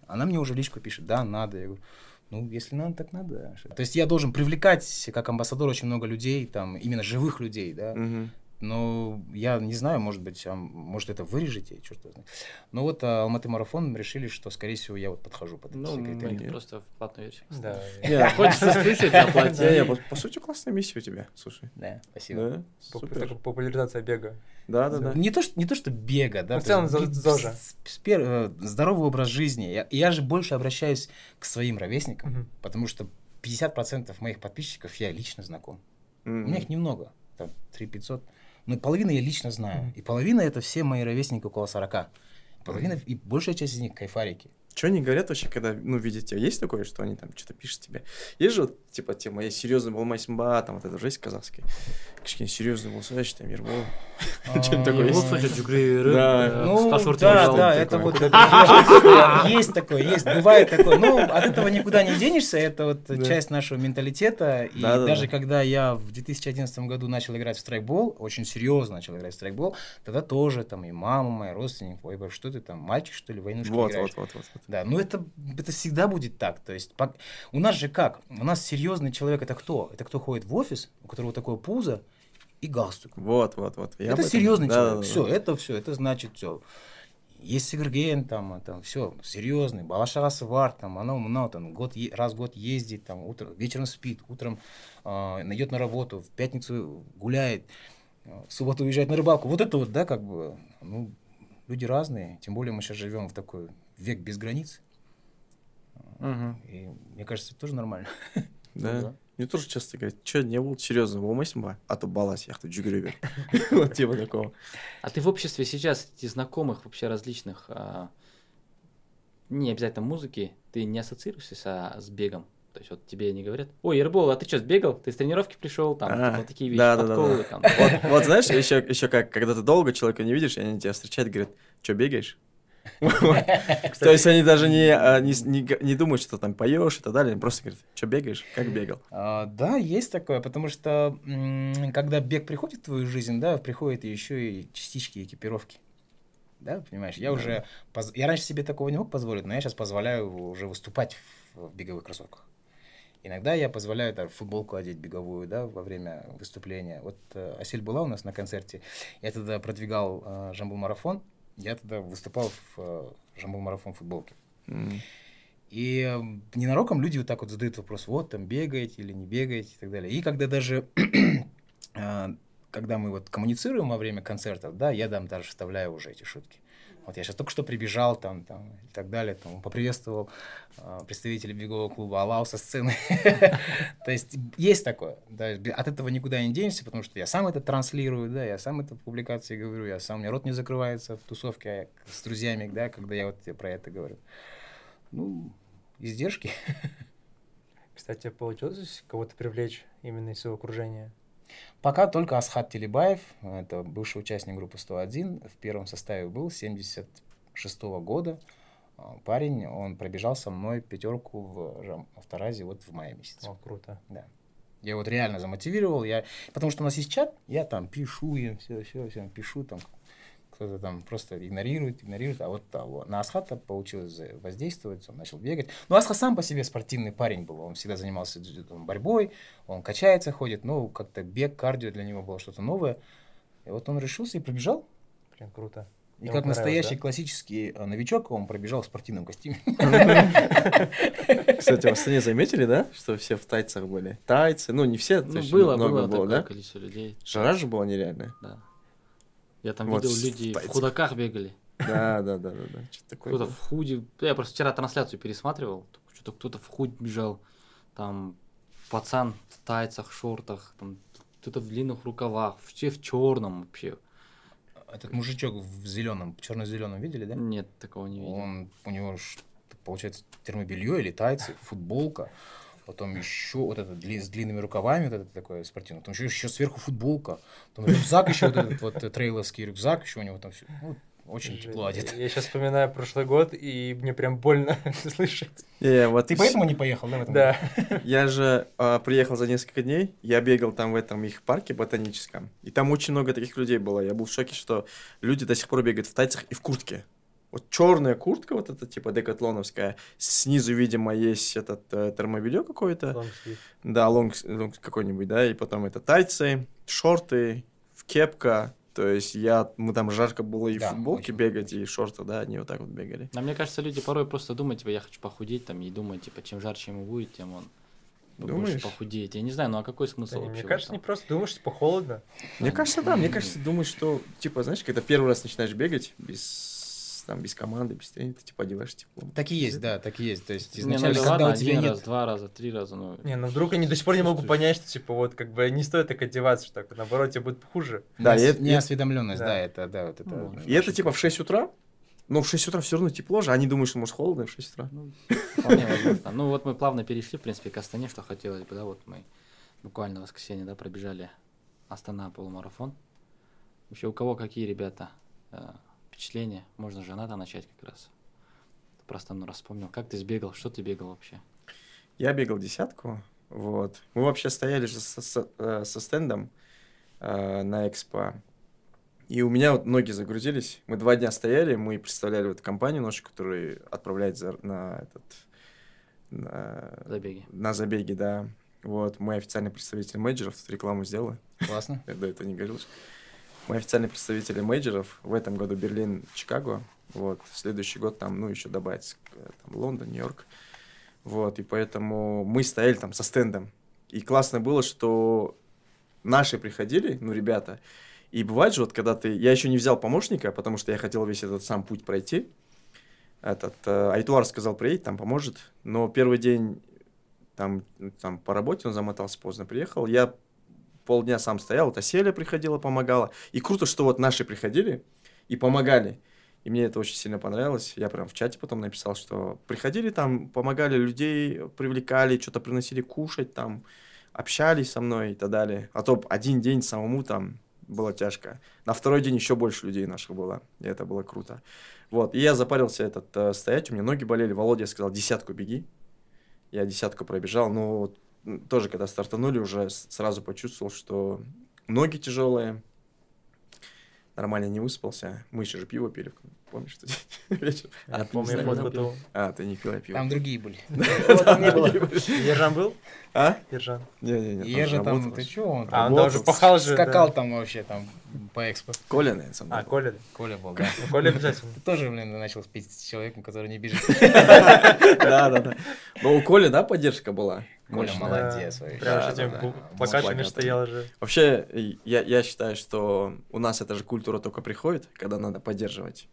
Она мне уже личку пишет, да, надо. Я говорю, ну, если надо, так надо. То есть я должен привлекать как амбассадор очень много людей, там, именно живых людей, да. Мгм. Но я не знаю, может быть, а, может это вырежете, черт знает. Но вот а, Алматы марафон решили, что, скорее всего, я вот подхожу под Ну, мы критерии. просто в платную версию. Да. Не, Хочется слышать, оплати. По, сути, классная миссия у тебя, слушай. Да, спасибо. Супер. Популяризация бега. Да, да, да. Не то, что, не то, что бега, да. Ну, в целом зожа. э, здоровый образ жизни. Я, же больше обращаюсь к своим ровесникам, потому что 50% моих подписчиков я лично знаком. У меня их немного, там 3-500. Но половину я лично знаю. Мгм. И половина это все мои ровесники около 40. Половина, и большая часть из них кайфарики. Что они говорят вообще, когда, ну, видят тебя? Есть такое, что они там что-то пишут тебе? Есть же вот, типа, тема, я серьезный был Масимба, там вот это уже есть казахский. Кішкене серьезный был, знаешь, там, Ербол. Что-нибудь такое Ербол, есть? Да. Ну, Скашур да, да, это такое. вот есть такое, есть, бывает такое. Ну, от этого никуда не денешься, это вот часть нашего менталитета. И Да, да, даже да. когда я в 2011 году начал играть в страйкбол, очень серьезно начал играть в страйкбол, тогда тоже там и мама моя, родственник, ой, боже, что ты там, мальчик, что ли, в войнушки Вот, играешь? вот, вот, вот. Вот. Да, ну это, это всегда будет так. То есть пок- у нас же как? У нас серьезный человек это кто? Это кто ходит в офис, у которого такое пузо и галстук. Вот, вот, вот. Я это этом- серьезный да, человек. да, да. Все, это все, это значит все. Есть Северген, там, там все серьезный, Балашарасы Вар, там, оно, ну, там, год, раз в год ездит, там, утром, вечером спит, утром а, идет на работу, в пятницу гуляет, а, в субботу уезжает на рыбалку. Вот это вот, да, как бы, ну, люди разные, тем более мы сейчас живем в такой век без границ, Мгм. и мне кажется, это тоже нормально. Да. Ну да. Мне тоже часто говорят, что не был серьезно, был Масимба, а то балас, яхту джугрюбер. Вот типа такого. А ты в обществе сейчас, среди знакомых вообще различных, а, не обязательно музыки, ты не ассоциируешься со- с бегом? То есть вот тебе не говорят, ой, Ербол, а ты что, сбегал? Ты с тренировки пришел? Там А, типа, такие вещи, да, да, да, подколы, да. там. Вот, вот знаешь, еще, еще как, когда ты долго человека не видишь, и они тебя встречают говорят, что бегаешь? То есть они даже не, а, не, думают, что там поешь и так далее, просто говорят, что бегаешь, как бегал. А, да, есть такое, потому что когда бег приходит в твою жизнь, да, приходят еще и частички экипировки. Да, понимаешь, я уже, я раньше себе такого не мог позволить, но я сейчас позволяю уже выступать в, беговых кроссовках. Иногда я позволяю даже футболку одеть беговую, да, во время выступления. Вот э, Асель была у нас на концерте, я тогда продвигал э, Жамбул марафон, я тогда выступал в э, Жамбул марафон футболке. М. И э, ненароком люди вот так вот задают вопрос, вот там бегаете или не бегаете и так далее. И когда даже, э, когда мы вот коммуницируем во время концертов, да, я там даже вставляю уже эти шутки. Вот я сейчас только что прибежал там, там и так далее, там поприветствовал э, представителей бегового клуба Алау со сцены. То есть есть такое. да, От этого никуда не денешься, потому что я сам это транслирую, да, я сам это в публикации говорю, я сам, у меня рот не закрывается в тусовке с друзьями, да, когда я вот про это говорю. Ну, издержки. Кстати, получилось кого-то привлечь именно из своего окружения? Пока только Асхат Телебаев, это бывший участник группы 101, в первом составе был 76 года. А, Парень, он пробежал со мной пятерку в Авторазе вот в мае месяце. О, круто. Да. Я вот реально замотивировал, я, потому что у нас есть чат, я там пишу им, все, все, все, пишу там, кто-то там просто игнорирует, игнорирует, а вот а, вот на Асхата получилось воздействовать, он начал бегать. Ну, Асхат сам по себе спортивный парень был, он всегда занимался там, борьбой, он качается, ходит, ну, как-то бег, кардио для него было что-то новое. И вот он решился и пробежал. Прям круто. И Ему как настоящий да? классический а, новичок, он пробежал в спортивном костюме. Кстати, в Астане заметили, да, что все в тайцах были? Тайцы, ну не все, то Ну, есть было, много было было, такое да? количество людей. Жара же была нереальная. Да. Я там Вот видел, люди в тайцах. худаках бегали. Да, да, да, да, да. Что-то такое. Кто-то в худи. Я просто вчера трансляцию пересматривал. Что-то кто-то в худ бежал. Там пацан в тайцах, шортах, там кто-то в длинных рукавах, все в черном вообще. Этот мужичок в зеленом, черно-зеленом, видели, да? Нет, такого не видел. Он, у него, получается, термобелье или тайцы, футболка, потом еще вот это с длинными рукавами, вот это такое спортивное, потом еще, еще сверху футболка, потом рюкзак еще, вот этот вот э, трейловский рюкзак, еще у него там все, очень тепло одет. Я сейчас вспоминаю прошлый год, и мне прям больно слышать. Не, вот Ты поэтому не поехал, да, в этом Да. Я же а, приехал за несколько дней, я бегал там в этом их парке ботаническом, и там очень много таких людей было. Я был в шоке, что люди до сих пор бегают в тайцах и в куртке. Вот черная куртка, вот эта типа декатлоновская, снизу, видимо, есть этот э, термобелье какое-то, да, long, long какой-нибудь, да, и потом это тайцы, шорты, кепка, то есть я, мы там жарко было и в Да, футболке очень. бегать, и шорты, да, они вот так вот бегали. А мне кажется, люди порой просто думают, типа, я хочу похудеть, там, и думают, типа, чем жарче ему будет, тем он больше Думаешь? похудеет. Я не знаю, ну а какой смысл Да, вообще? Мне в кажется, не просто думаешь, типа холодно. Мне кажется, да, мне кажется, думаешь, что, типа, знаешь, когда первый раз начинаешь бегать без, там, без команды, без тренера, ты, типа, одеваешь тепло. Так и есть, да, так и есть. То есть Не, ну изначально, да когда ладно, у тебя один нет... раз, два раза, три раза, ну... Не, ну вдруг они до сих пор не могу Чувствуешь. понять, что типа вот как бы не стоит так одеваться, что так наоборот тебе будет хуже. Да, неос- это- неосведомленность, Да. да, это, да, вот это. Ну, И это, типа, в 6 утра, но в 6 утра все равно тепло же, они думают, что, может, холодно в 6 утра. Ну, вполне возможно. Ну, вот мы плавно перешли, в принципе, к Астане, что хотелось бы, да, вот мы буквально в воскресенье, да, пробежали Астана полумарафон. Вообще, у кого какие, ребята, э, впечатления? Можно жената начать как раз. Просто, ну, раз вспомнил. Как ты сбегал? Что ты бегал вообще? Я бегал десятку, вот. Мы вообще стояли же со, со- э, со стендом э, на экспо, и у меня вот ноги загрузились. Мы два дня стояли, мы представляли вот компанию нашу, которая отправляет за- на этот... На, Забеги. на забеги, да. Вот, мой официальный представитель мейджеров, тут рекламу сделаю. Классно. Я до этого не говорил. Мы официальные представители мейджеров. В этом году Берлин, Чикаго. Вот. Следующий год там, ну, еще добавится э, там, Лондон, Нью-Йорк. Вот. И поэтому мы стояли там со стендом. И классно было, что наши приходили, ну, ребята. И бывает же, вот когда ты... Я еще не взял помощника, потому что я хотел весь этот сам путь пройти. Этот э, Айтуар сказал, приедь, там поможет. Но первый день там, ну, там по работе он замотался поздно, приехал. Я полдня сам стоял, вот Аселя приходила, помогала. И круто, что вот наши приходили и помогали. И мне это очень сильно понравилось. Я прям в чате потом написал, что приходили там, помогали людей, привлекали, что-то приносили кушать там, общались со мной и так далее. А то один день самому там было тяжко. На второй день еще больше людей наших было. И это было круто. Вот. И я запарился этот э, стоять, у меня ноги болели. Володя сказал, десятку беги. Я десятку пробежал, но тоже, когда стартанули, уже сразу почувствовал, что ноги тяжелые, нормально не выспался. Мы еще же пиво пили, помнишь, что вечер? А, ты помню, фотку. А, ты не пил, я пиво. Там другие были. Там не было. Ержан был? А? Ержан. Не-не-не. Я же там, ты чё, он А, там уже пахал же. скакал там вообще там по экспо. Коля, наверное, со мной А. Коля. Коля был, да. Ну, Коля обязательно. Ты тоже, блин, начал спить с человеком, который не бежит. Да, да, да. Но у Коли, да, поддержка была? Коля Мощная. молодец вообще. Прям Да, с этими да, плакатами стоял же. Вообще, я, я считаю, что у нас эта же культура только приходит, когда надо поддерживать.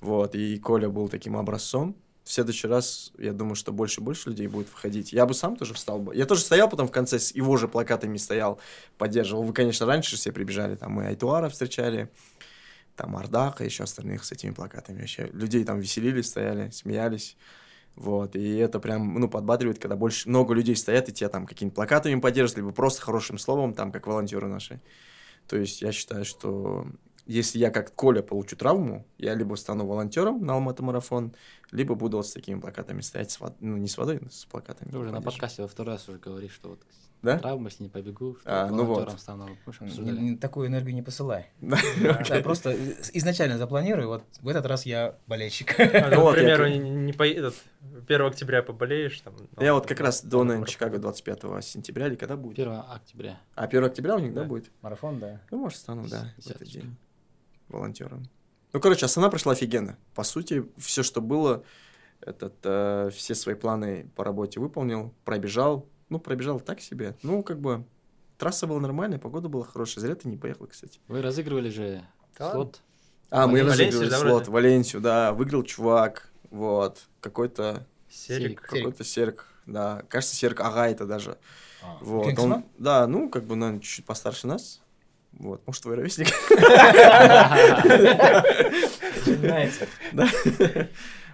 Вот, и Коля был таким образцом. В следующий раз, я думаю, что больше и больше людей будет входить. Я бы сам тоже встал бы. Я тоже стоял потом в конце, с его же плакатами стоял, поддерживал. Вы, конечно, раньше все прибежали, там мы Айтуара встречали, там Ардаха, еще остальных с этими плакатами. Вообще, людей там веселились, стояли, смеялись. Вот, и это прям, ну, подбадривает, когда больше, много людей стоят, и тебя там какими-то плакатами поддерживают, либо просто хорошим словом, там, как волонтеры наши. То есть я считаю, что если я как Коля получу травму, я либо стану волонтером на Алматы марафон, либо буду вот с такими плакатами стоять, с вод- ну, не с водой, но с плакатами. Ты уже на подкасте во второй раз уже говоришь, что вот Да? травма, если не побегу, что А, ну волонтером вот. стану. Мы Такую энергию не посылай. Да, Да, просто изначально запланируй, вот в этот раз я болельщик. А, ну, Вот, к я примеру, не, не по... этот, 1 октября поболеешь. Там, ну, Я вот как раз до, ну, наверное. Чикаго 25 сентября или когда будет? 1 октября. А 1 октября у них, да, будет? Марафон, да. Ну, может, стану, да, в этот день волонтером. Ну, короче, Астана прошла офигенно. По сути, все, что было, этот, э, все свои планы по работе выполнил, пробежал. Ну, пробежал так себе. Ну, как бы, трасса была нормальная, погода была хорошая. Зря ты не поехал, кстати. Вы разыгрывали же Да Слот. А, мы Валенсию, разыгрывали да, слот, вроде? Валенсию, да, выиграл чувак, вот, какой-то, Серик. какой-то серк, да, кажется, серк Ага это даже, А, вот, Кингсман? он, да, ну, как бы, наверное, чуть-чуть постарше нас, вот, может, твой ровесник. Да.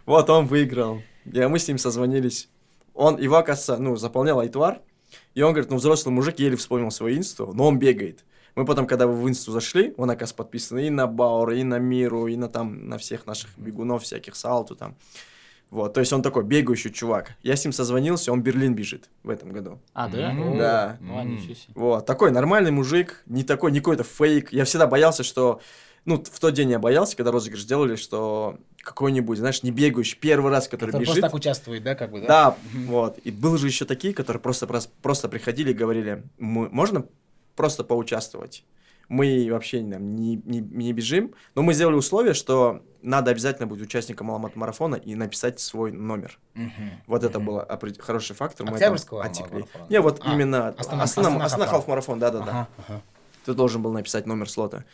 Вот он выиграл. И мы с ним созвонились. Он, его, оказывается, ну, заполнял Айтвар. И он говорит, ну, взрослый мужик еле вспомнил свою инсту, но он бегает. Мы потом, когда в инсту зашли, он, оказывается, подписан и на Баура, и на Миру, и на там, на всех наших бегунов всяких, Салту там. Вот, то есть он такой бегающий чувак. Я с ним созвонился, он в Берлин бежит в этом году. А, да? О, Да. Себе. Вот, такой нормальный мужик, не такой, не какой-то фейк. Я всегда боялся, что... Ну, в тот день я боялся, когда розыгрыш сделали, что какой-нибудь, знаешь, не бегающий, первый раз, который Который бежит. просто так участвует, да, как бы, да? Да, вот. И был же еще такие, которые просто, прос- просто приходили и говорили, «Мы- можно просто поучаствовать? Мы вообще там, не, не, не бежим, но мы сделали условие, что надо обязательно быть участником Аламат марафона и написать свой номер. Мгм. Вот это был хороший фактор. Октябрьского это Алмат отсекли. марафона? Не, вот А, именно Астана- Астана, Астана Астана Халф. Халф-марафон, да-да-да. Ага, ага. Ты должен был написать номер слота.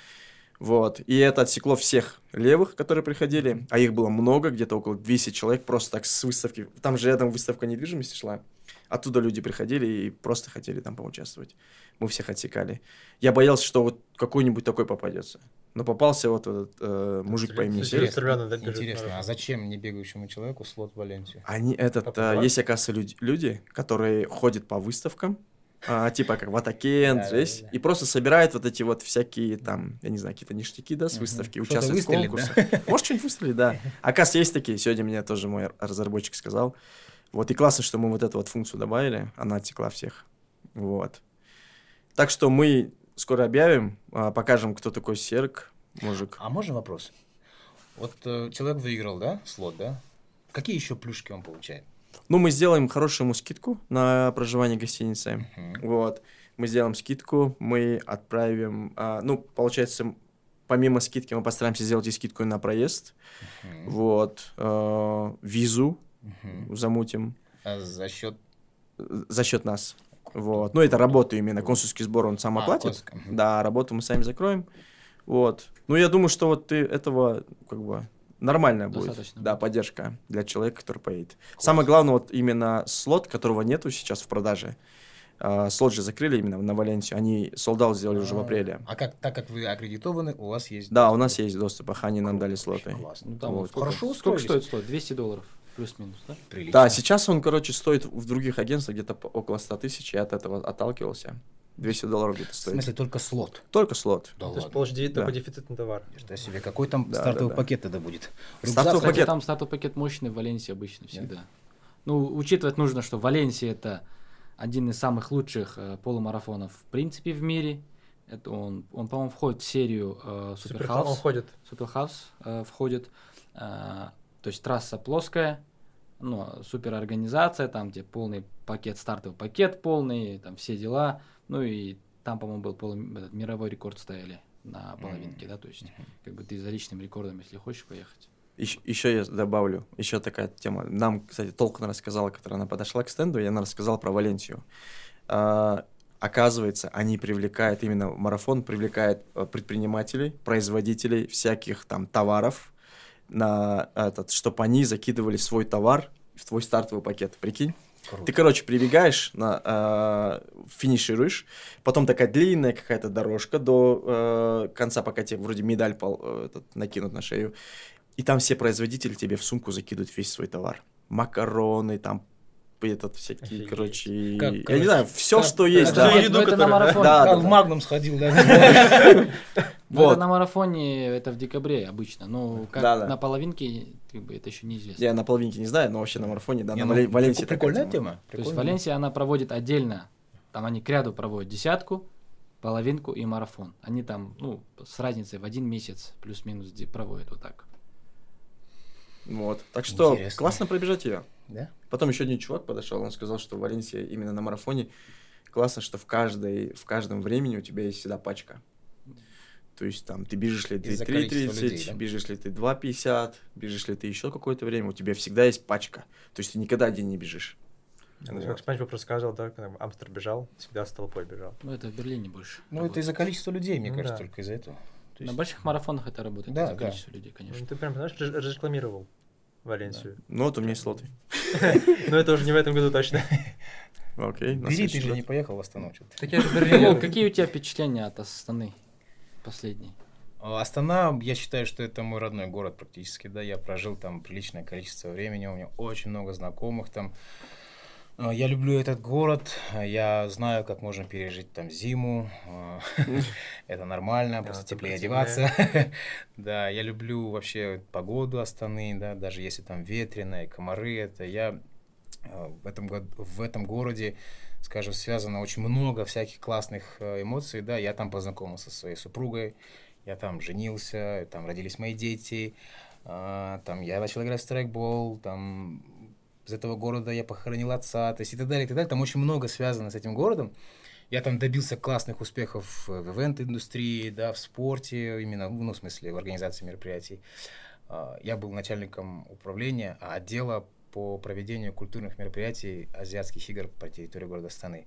Вот. И это отсекло всех левых, которые приходили, а их было много, где-то около 200 человек, просто так с выставки. Там же рядом выставка недвижимости шла. Оттуда люди приходили и просто хотели там поучаствовать. Мы всех отсекали. Я боялся, что вот какой-нибудь такой попадется. Но попался вот этот э, мужик по имени Интересно. Серег. Целеустремленно, да, бежит Интересно, а зачем не бегающему человеку слот в Валенсию? Они этот, э, есть, оказывается, люди, люди, которые ходят по выставкам, а, типа как Ватакен, Да, да, здесь, да. и просто собирают вот эти вот всякие там, я не знаю, какие-то ништяки, да, с выставки, Что-то участвуют в конкурсах. Может, что-нибудь выстрелить, да. Оказывается, есть такие, сегодня мне тоже мой разработчик сказал. Вот, и классно, что мы вот эту вот функцию добавили, она отсекла всех. Вот. Так что мы скоро объявим, а, покажем, кто такой Серк, мужик. А можно вопрос? Вот э, человек выиграл, да, слот, да? Какие еще плюшки он получает? Ну, мы сделаем хорошую ему скидку на проживание в гостинице. Мгм. Вот. Мы сделаем скидку, мы отправим... а, ну, получается, помимо скидки мы постараемся сделать и скидку на проезд. Мгм. Вот. э, визу Мгм. замутим А за счет... за счет нас. Вот. Ну, это работу именно. Консульский сбор он сам А, оплатит. консульский, мгм. Да, работу мы сами закроем. Вот. Ну, я думаю, что вот ты этого как бы нормальная будет. Достаточно Да, поддержка для человека, который поедет. Самое главное, вот именно слот, которого нету сейчас в продаже. А, слот же закрыли именно на Валенсию. Они солдат сделали уже в А, апреле. А как, так как вы аккредитованы, у вас есть... Да, у доступ? нас есть доступ, ах, они нам дали слоты. Классно. Ну, там Вот. сколько, Хорошо сколько стоит слот? 200 долларов, плюс-минус, да? Прилично. Да, сейчас он, короче, стоит в других агентствах где-то около 100 тысяч, я от этого отталкивался. 200 долларов где-то В стоит. смысле, только слот? Только слот. Да То есть ладно. получишь де- Да. только дефицитный товар. Что себе, какой там Да, стартовый да, да. пакет тогда будет? Стартовый Рюкзак, Кстати, пакет. там стартовый пакет мощный в Валенсии обычно всегда. Ну, учитывать нужно, что Валенсия это один из самых лучших э, полумарафонов в принципе в мире. Это он, он по-моему, входит в серию э, Super SuperHalfs. он входит. SuperHalfs э, входит. э, то есть трасса плоская, ну, супер организация, там где полный пакет, стартовый пакет полный, там все дела. Ну и там, по-моему, был полу- этот, мировой рекорд ставили на половинке, да, то есть как бы ты за личным рекордом, если хочешь поехать. Еще, я добавлю, еще такая тема. Нам, кстати, Толкан рассказала, которая она подошла к стенду, и она рассказала про Валенсию. А, оказывается, они привлекают, именно марафон привлекает э, предпринимателей, производителей всяких там товаров, на этот, чтобы они закидывали свой товар в твой стартовый пакет. Прикинь? Круто. Ты, короче, прибегаешь, на, э, финишируешь, потом такая длинная какая-то дорожка до э, конца, пока тебе вроде медаль пол, э, этот, накинут на шею. И там все производители тебе в сумку закидывают весь свой товар. Макароны, там этот всякие, Офигеть. короче, Как, я короче, не знаю, все, как- что как есть, да. Это, еду, это на которая, да? марафоне. Да, Как да, в да. Магнум сходил, да? Ну, Вот. это на марафоне, это в декабре обычно. Ну, как Да, да. на половинке, как бы это еще неизвестно. Я на половинке не знаю, но вообще на марафоне, да, Не, на ну, Вале- Валенсии такая Прикольная тема. тема. То есть. Валенсия, она проводит отдельно, там они к ряду проводят десятку, половинку и марафон. Они там, ну, с разницей в один месяц плюс-минус проводят вот так. Вот. Так что Интересно. классно пробежать ее. Да? Потом еще один чувак подошел, он сказал, что в Валенсии именно на марафоне классно, что в, каждой, в каждом времени у тебя есть всегда пачка. То есть там ты бежишь ли ты Из-за количества 3.30, людей, да? бежишь ли ты 2.50, бежишь ли ты еще какое-то время, у тебя всегда есть пачка. То есть ты никогда один не бежишь. Ну, Как Спанч вопрос сказал, да, когда Амстер бежал, всегда с толпой бежал. Ну, это в Берлине больше. Ну, это из-за количества людей, мне Ну кажется, да. только из-за этого. То На есть- больших марафонах это работает, Да, за да. количество людей, конечно. Ну, ты прям, знаешь, ре- разрекламировал Валенсию. Ну, вот у меня есть слоты. Но это уже не в этом году точно. Окей. Бери, ты же не поехал в Астану. Так я же Ну, какие у тебя впечатления от Астаны последней? А Астана, я считаю, что это мой родной город практически, да, я прожил там приличное количество времени, у меня очень много знакомых там. А, Я люблю этот город, а, я знаю, как можно пережить там зиму, а, это нормально, просто теплее одеваться. Да, я люблю вообще погоду Астаны, да, даже если там ветрено и комары, это я в этом, в этом городе, скажем, связано очень много всяких классных э, эмоций, да, я там познакомился со своей супругой, я там женился, там родились мои дети, там я начал играть в страйкбол, там из этого города я похоронил отца, то есть и так далее, и так далее. Там очень много связано с этим городом. Я там добился классных успехов в ивент-индустрии, да, в спорте, именно, ну, в смысле, в организации мероприятий. А, Я был начальником управления а, отдела по проведению культурных мероприятий азиатских игр по территории города Астаны.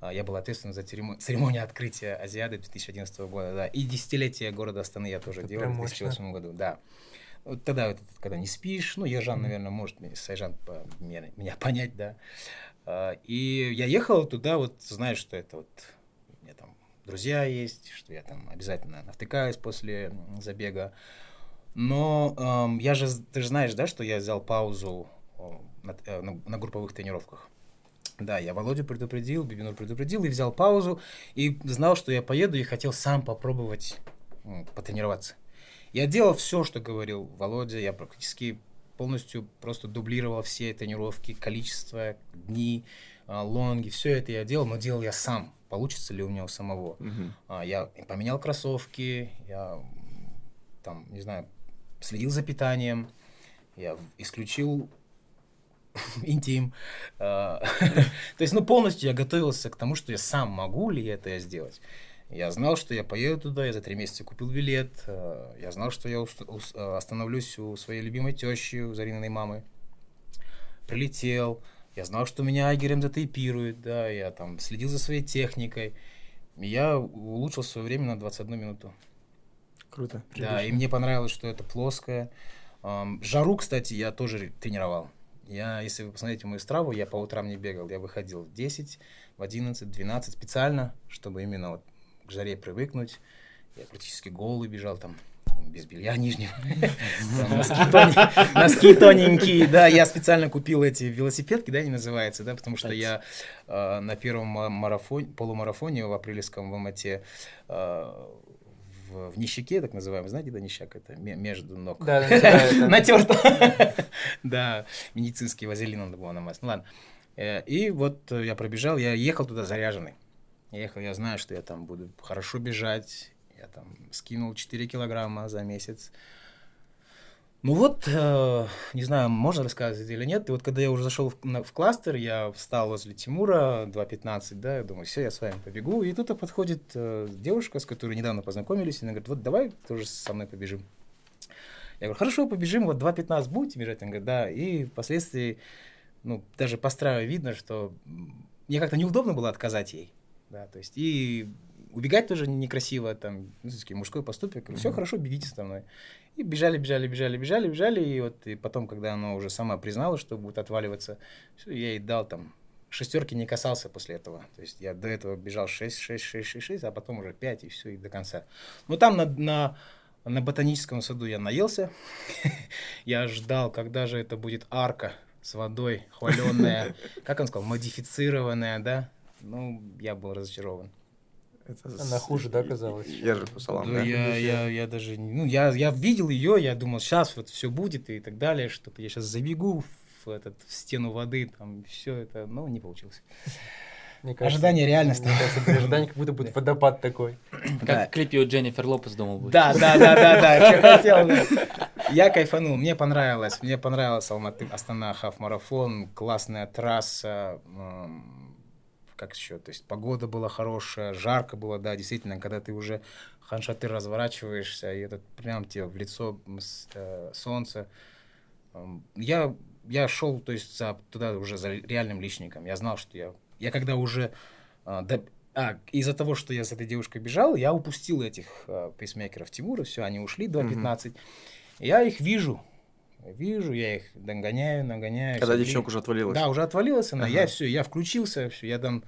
А, Я был ответственен за церемо- церемонию открытия Азиады 2011 года, да, и десятилетие города Астаны я тоже Это делал в мощно. 2008 году, да. Вот тогда, когда не спишь, ну, Ержан, наверное, может Сайжан меня, меня понять, да. А, И я ехал туда, вот, знаешь, что это вот, у меня там друзья есть, что я там обязательно навтыкаюсь после забега. Но эм, я же, ты же знаешь, да, что я взял паузу на, э, на- на групповых тренировках. Да, я Володю предупредил, Бибинур предупредил и взял паузу, и знал, что я поеду, и хотел сам попробовать м, потренироваться. Я делал все, что говорил Володя, я практически полностью просто дублировал все тренировки, количество, дни, а, лонги, все это я делал, но делал я сам. Получится ли у меня у самого? А, Я поменял кроссовки, я там, не знаю, следил за питанием, я исключил интим. А, То есть, ну, полностью я готовился к тому, что я сам могу ли это сделать. Я знал, что я поеду туда, я за три месяца купил билет, а, я знал, что я а, остановлюсь у своей любимой тещи, у Зарининой мамы. Прилетел, я знал, что меня Айгерем затейпирует, да, я там следил за своей техникой. Я улучшил свое время на 21 минуту. Круто. Да, и мне понравилось, что это плоское. Жару, кстати, я тоже тренировал. Я, если вы посмотрите мою страву, я по утрам не бегал. Я выходил в 10, в 11, 12 специально, чтобы именно вот к жаре привыкнуть. Я практически голый бежал там, без белья нижнего. Носки тоненькие. Да, я специально купил эти велосипедки, да, они называются, да, потому что я э, на первом ма- марафоне, полумарафоне в апрельском в Алмате э, в, в нищаке, так называемый, знаете, да, нищак, это ме- между ног. Да, Натерто. Да, медицинский вазелин надо было намазать. Ну ладно. Э, И вот я пробежал, я ехал туда заряженный. Я ехал, я знаю, что я там буду хорошо бежать. Я там скинул 4 килограмма за месяц. Ну вот, э, не знаю, можно рассказывать или нет. И вот когда я уже зашел в, на- в кластер, я встал возле Тимура 2.15, да, я думаю, все, я с вами побегу. И тут подходит э, девушка, с которой недавно познакомились, и она говорит, вот давай тоже со мной побежим. Я говорю, хорошо, побежим, вот 2.15 будете бежать? Он говорит, да. И впоследствии, ну, даже по страве видно, что мне как-то неудобно было отказать ей. Да, то есть и убегать тоже некрасиво, там, ну, все-таки мужской поступок. Все хорошо, бегите со мной. И бежали, бежали, бежали, бежали, бежали. И вот и потом, когда она уже сама признала, что будет отваливаться, всё, я ей дал там шестерки не касался после этого. То есть я до этого бежал 6, 6, 6, 6, 6, а потом уже 5 и все, и до конца. Ну там на, на, на ботаническом саду я наелся. я ждал, когда же это будет арка с водой, хваленная, как он сказал, модифицированная, да? Ну, я был разочарован. Это Она хуже, да, казалось? Ержику салам, Да, да? я, я, я даже, ну, я, я видел ее, я думал, сейчас вот все будет и так далее, что-то я сейчас забегу в, этот, в стену воды, там, все это, но не получилось. Мне кажется, Ожидание реальность. Мне кажется, ожидание, как будто будет водопад такой. Как Да. в клипе у Дженнифер Лопес думал будет. Да, да, да, да, да, что хотел. да. Я кайфанул, мне понравилось, мне понравился Алматы, Астана, Хаф Марафон, классная трасса, как еще, то есть погода была хорошая, жарко было, да, действительно, когда ты уже ханшаты разворачиваешься, и это прям тебе в лицо э, солнце. М, Я, я шел, то есть, за, туда уже за реальным личником, я знал, что я, я когда уже а, до- А, из-за того, что я с этой девушкой бежал, я упустил этих э, пейсмейкеров Тимура, все, они ушли 2.15. Я их вижу, вижу, я их догоняю, нагоняю. Когда девчонка уже отвалилась. Да, уже отвалилась она, я Ага. все, я включился, все, я там,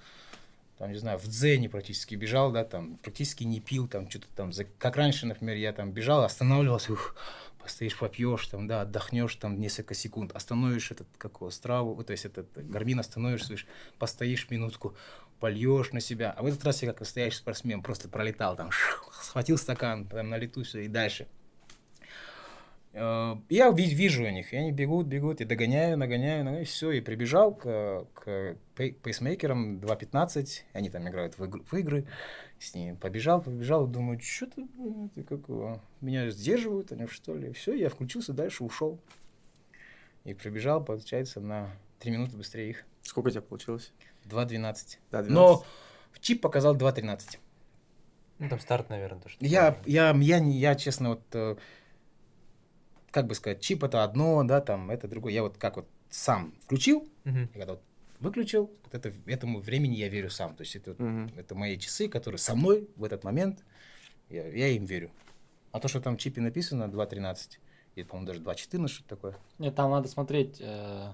там, не знаю, в дзене практически бежал, да, там, практически не пил, там, что-то там, как раньше, например, я там бежал, останавливался, ух, постоишь, попьешь, там, да, отдохнешь там несколько секунд, остановишь этот, как его, страву, то есть этот гармин остановишь, слышь, постоишь минутку, польешь на себя, а в этот раз я как настоящий спортсмен просто пролетал там, схватил стакан, там, на лету все и дальше. Э, Я ви- вижу у них, и они бегут, бегут, и догоняю, нагоняю, нагоняю, все, и прибежал к, к пей- пейсмейкерам 2.15, они там играют в, игру- в игры, с ними побежал, побежал, думаю, что-то какого, меня сдерживают они, что ли, все, я включился, дальше ушел. И прибежал, получается, на 3 минуты быстрее их, Сколько у тебя получилось? 2.12. Да, 12. Но чип показал 2.13. Ну, там старт, наверное, то, что... Я, я, я, не, я, честно, вот, э, как бы сказать, чип это одно, да, там, это другое. Я вот как вот сам включил, и когда вот выключил, вот это, этому времени я верю сам. То есть это, Мгм. это мои часы, которые со мной в этот момент, я, я им верю. А то, что там в чипе написано 2.13, или, по-моему, даже 2.14, что-то такое. Нет, там надо смотреть, э,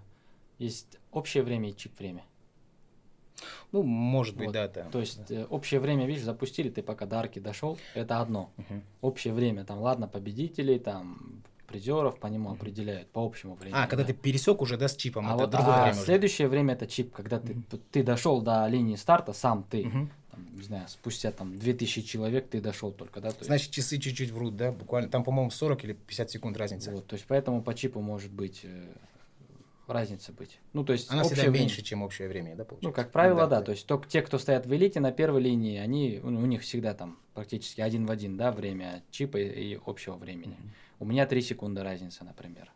есть общее время и чип время. Ну, может быть, Вот, да, да. То есть э, общее время, видишь, запустили, ты пока до арки дошел, это одно. Мгм. Общее время, там, ладно, победителей, там, призеров по нему определяют, по общему времени. А, когда да. ты пересек уже, да, с чипом, А это вот другое а время уже. следующее время это чип, когда ты, ты дошел до линии старта, сам ты, там, не знаю, спустя там 2000 человек ты дошел только, да? То есть, Значит, часы чуть-чуть врут, да, буквально. Там, по-моему, 40 или 50 секунд разница. вот, то есть поэтому по чипу может быть э, разница быть. Ну, то есть Она всегда время. меньше, чем общее время, да, получается? Ну, как правило, Ну, да. То есть только те, кто стоят в элите на первой линии, они, ну, у них всегда там практически один в один, да, время чипа и, и общего времени. У меня 3 секунды разница, например,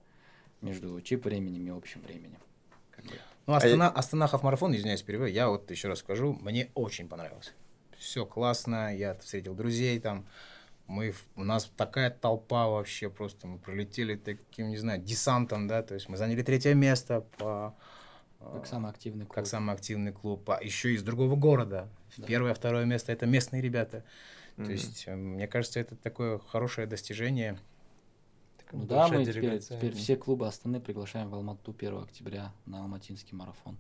между чип временем и общим временем. Как бы. Ну, Астана, Астана марафон, извиняюсь, перебиваю, я вот еще раз скажу, мне очень понравилось. Все классно, я встретил друзей там, мы, у нас такая толпа вообще, просто мы пролетели таким, не знаю, десантом, да, то есть мы заняли третье место по... э, Как самый активный клуб. как самый активный клуб, а еще из другого города. Да. Первое, второе место это местные ребята. То Мгм. есть, э, мне кажется, это такое хорошее достижение. Ну да, мы теперь, теперь все клубы Астаны приглашаем в Алмату 1 октября на Алматинский марафон.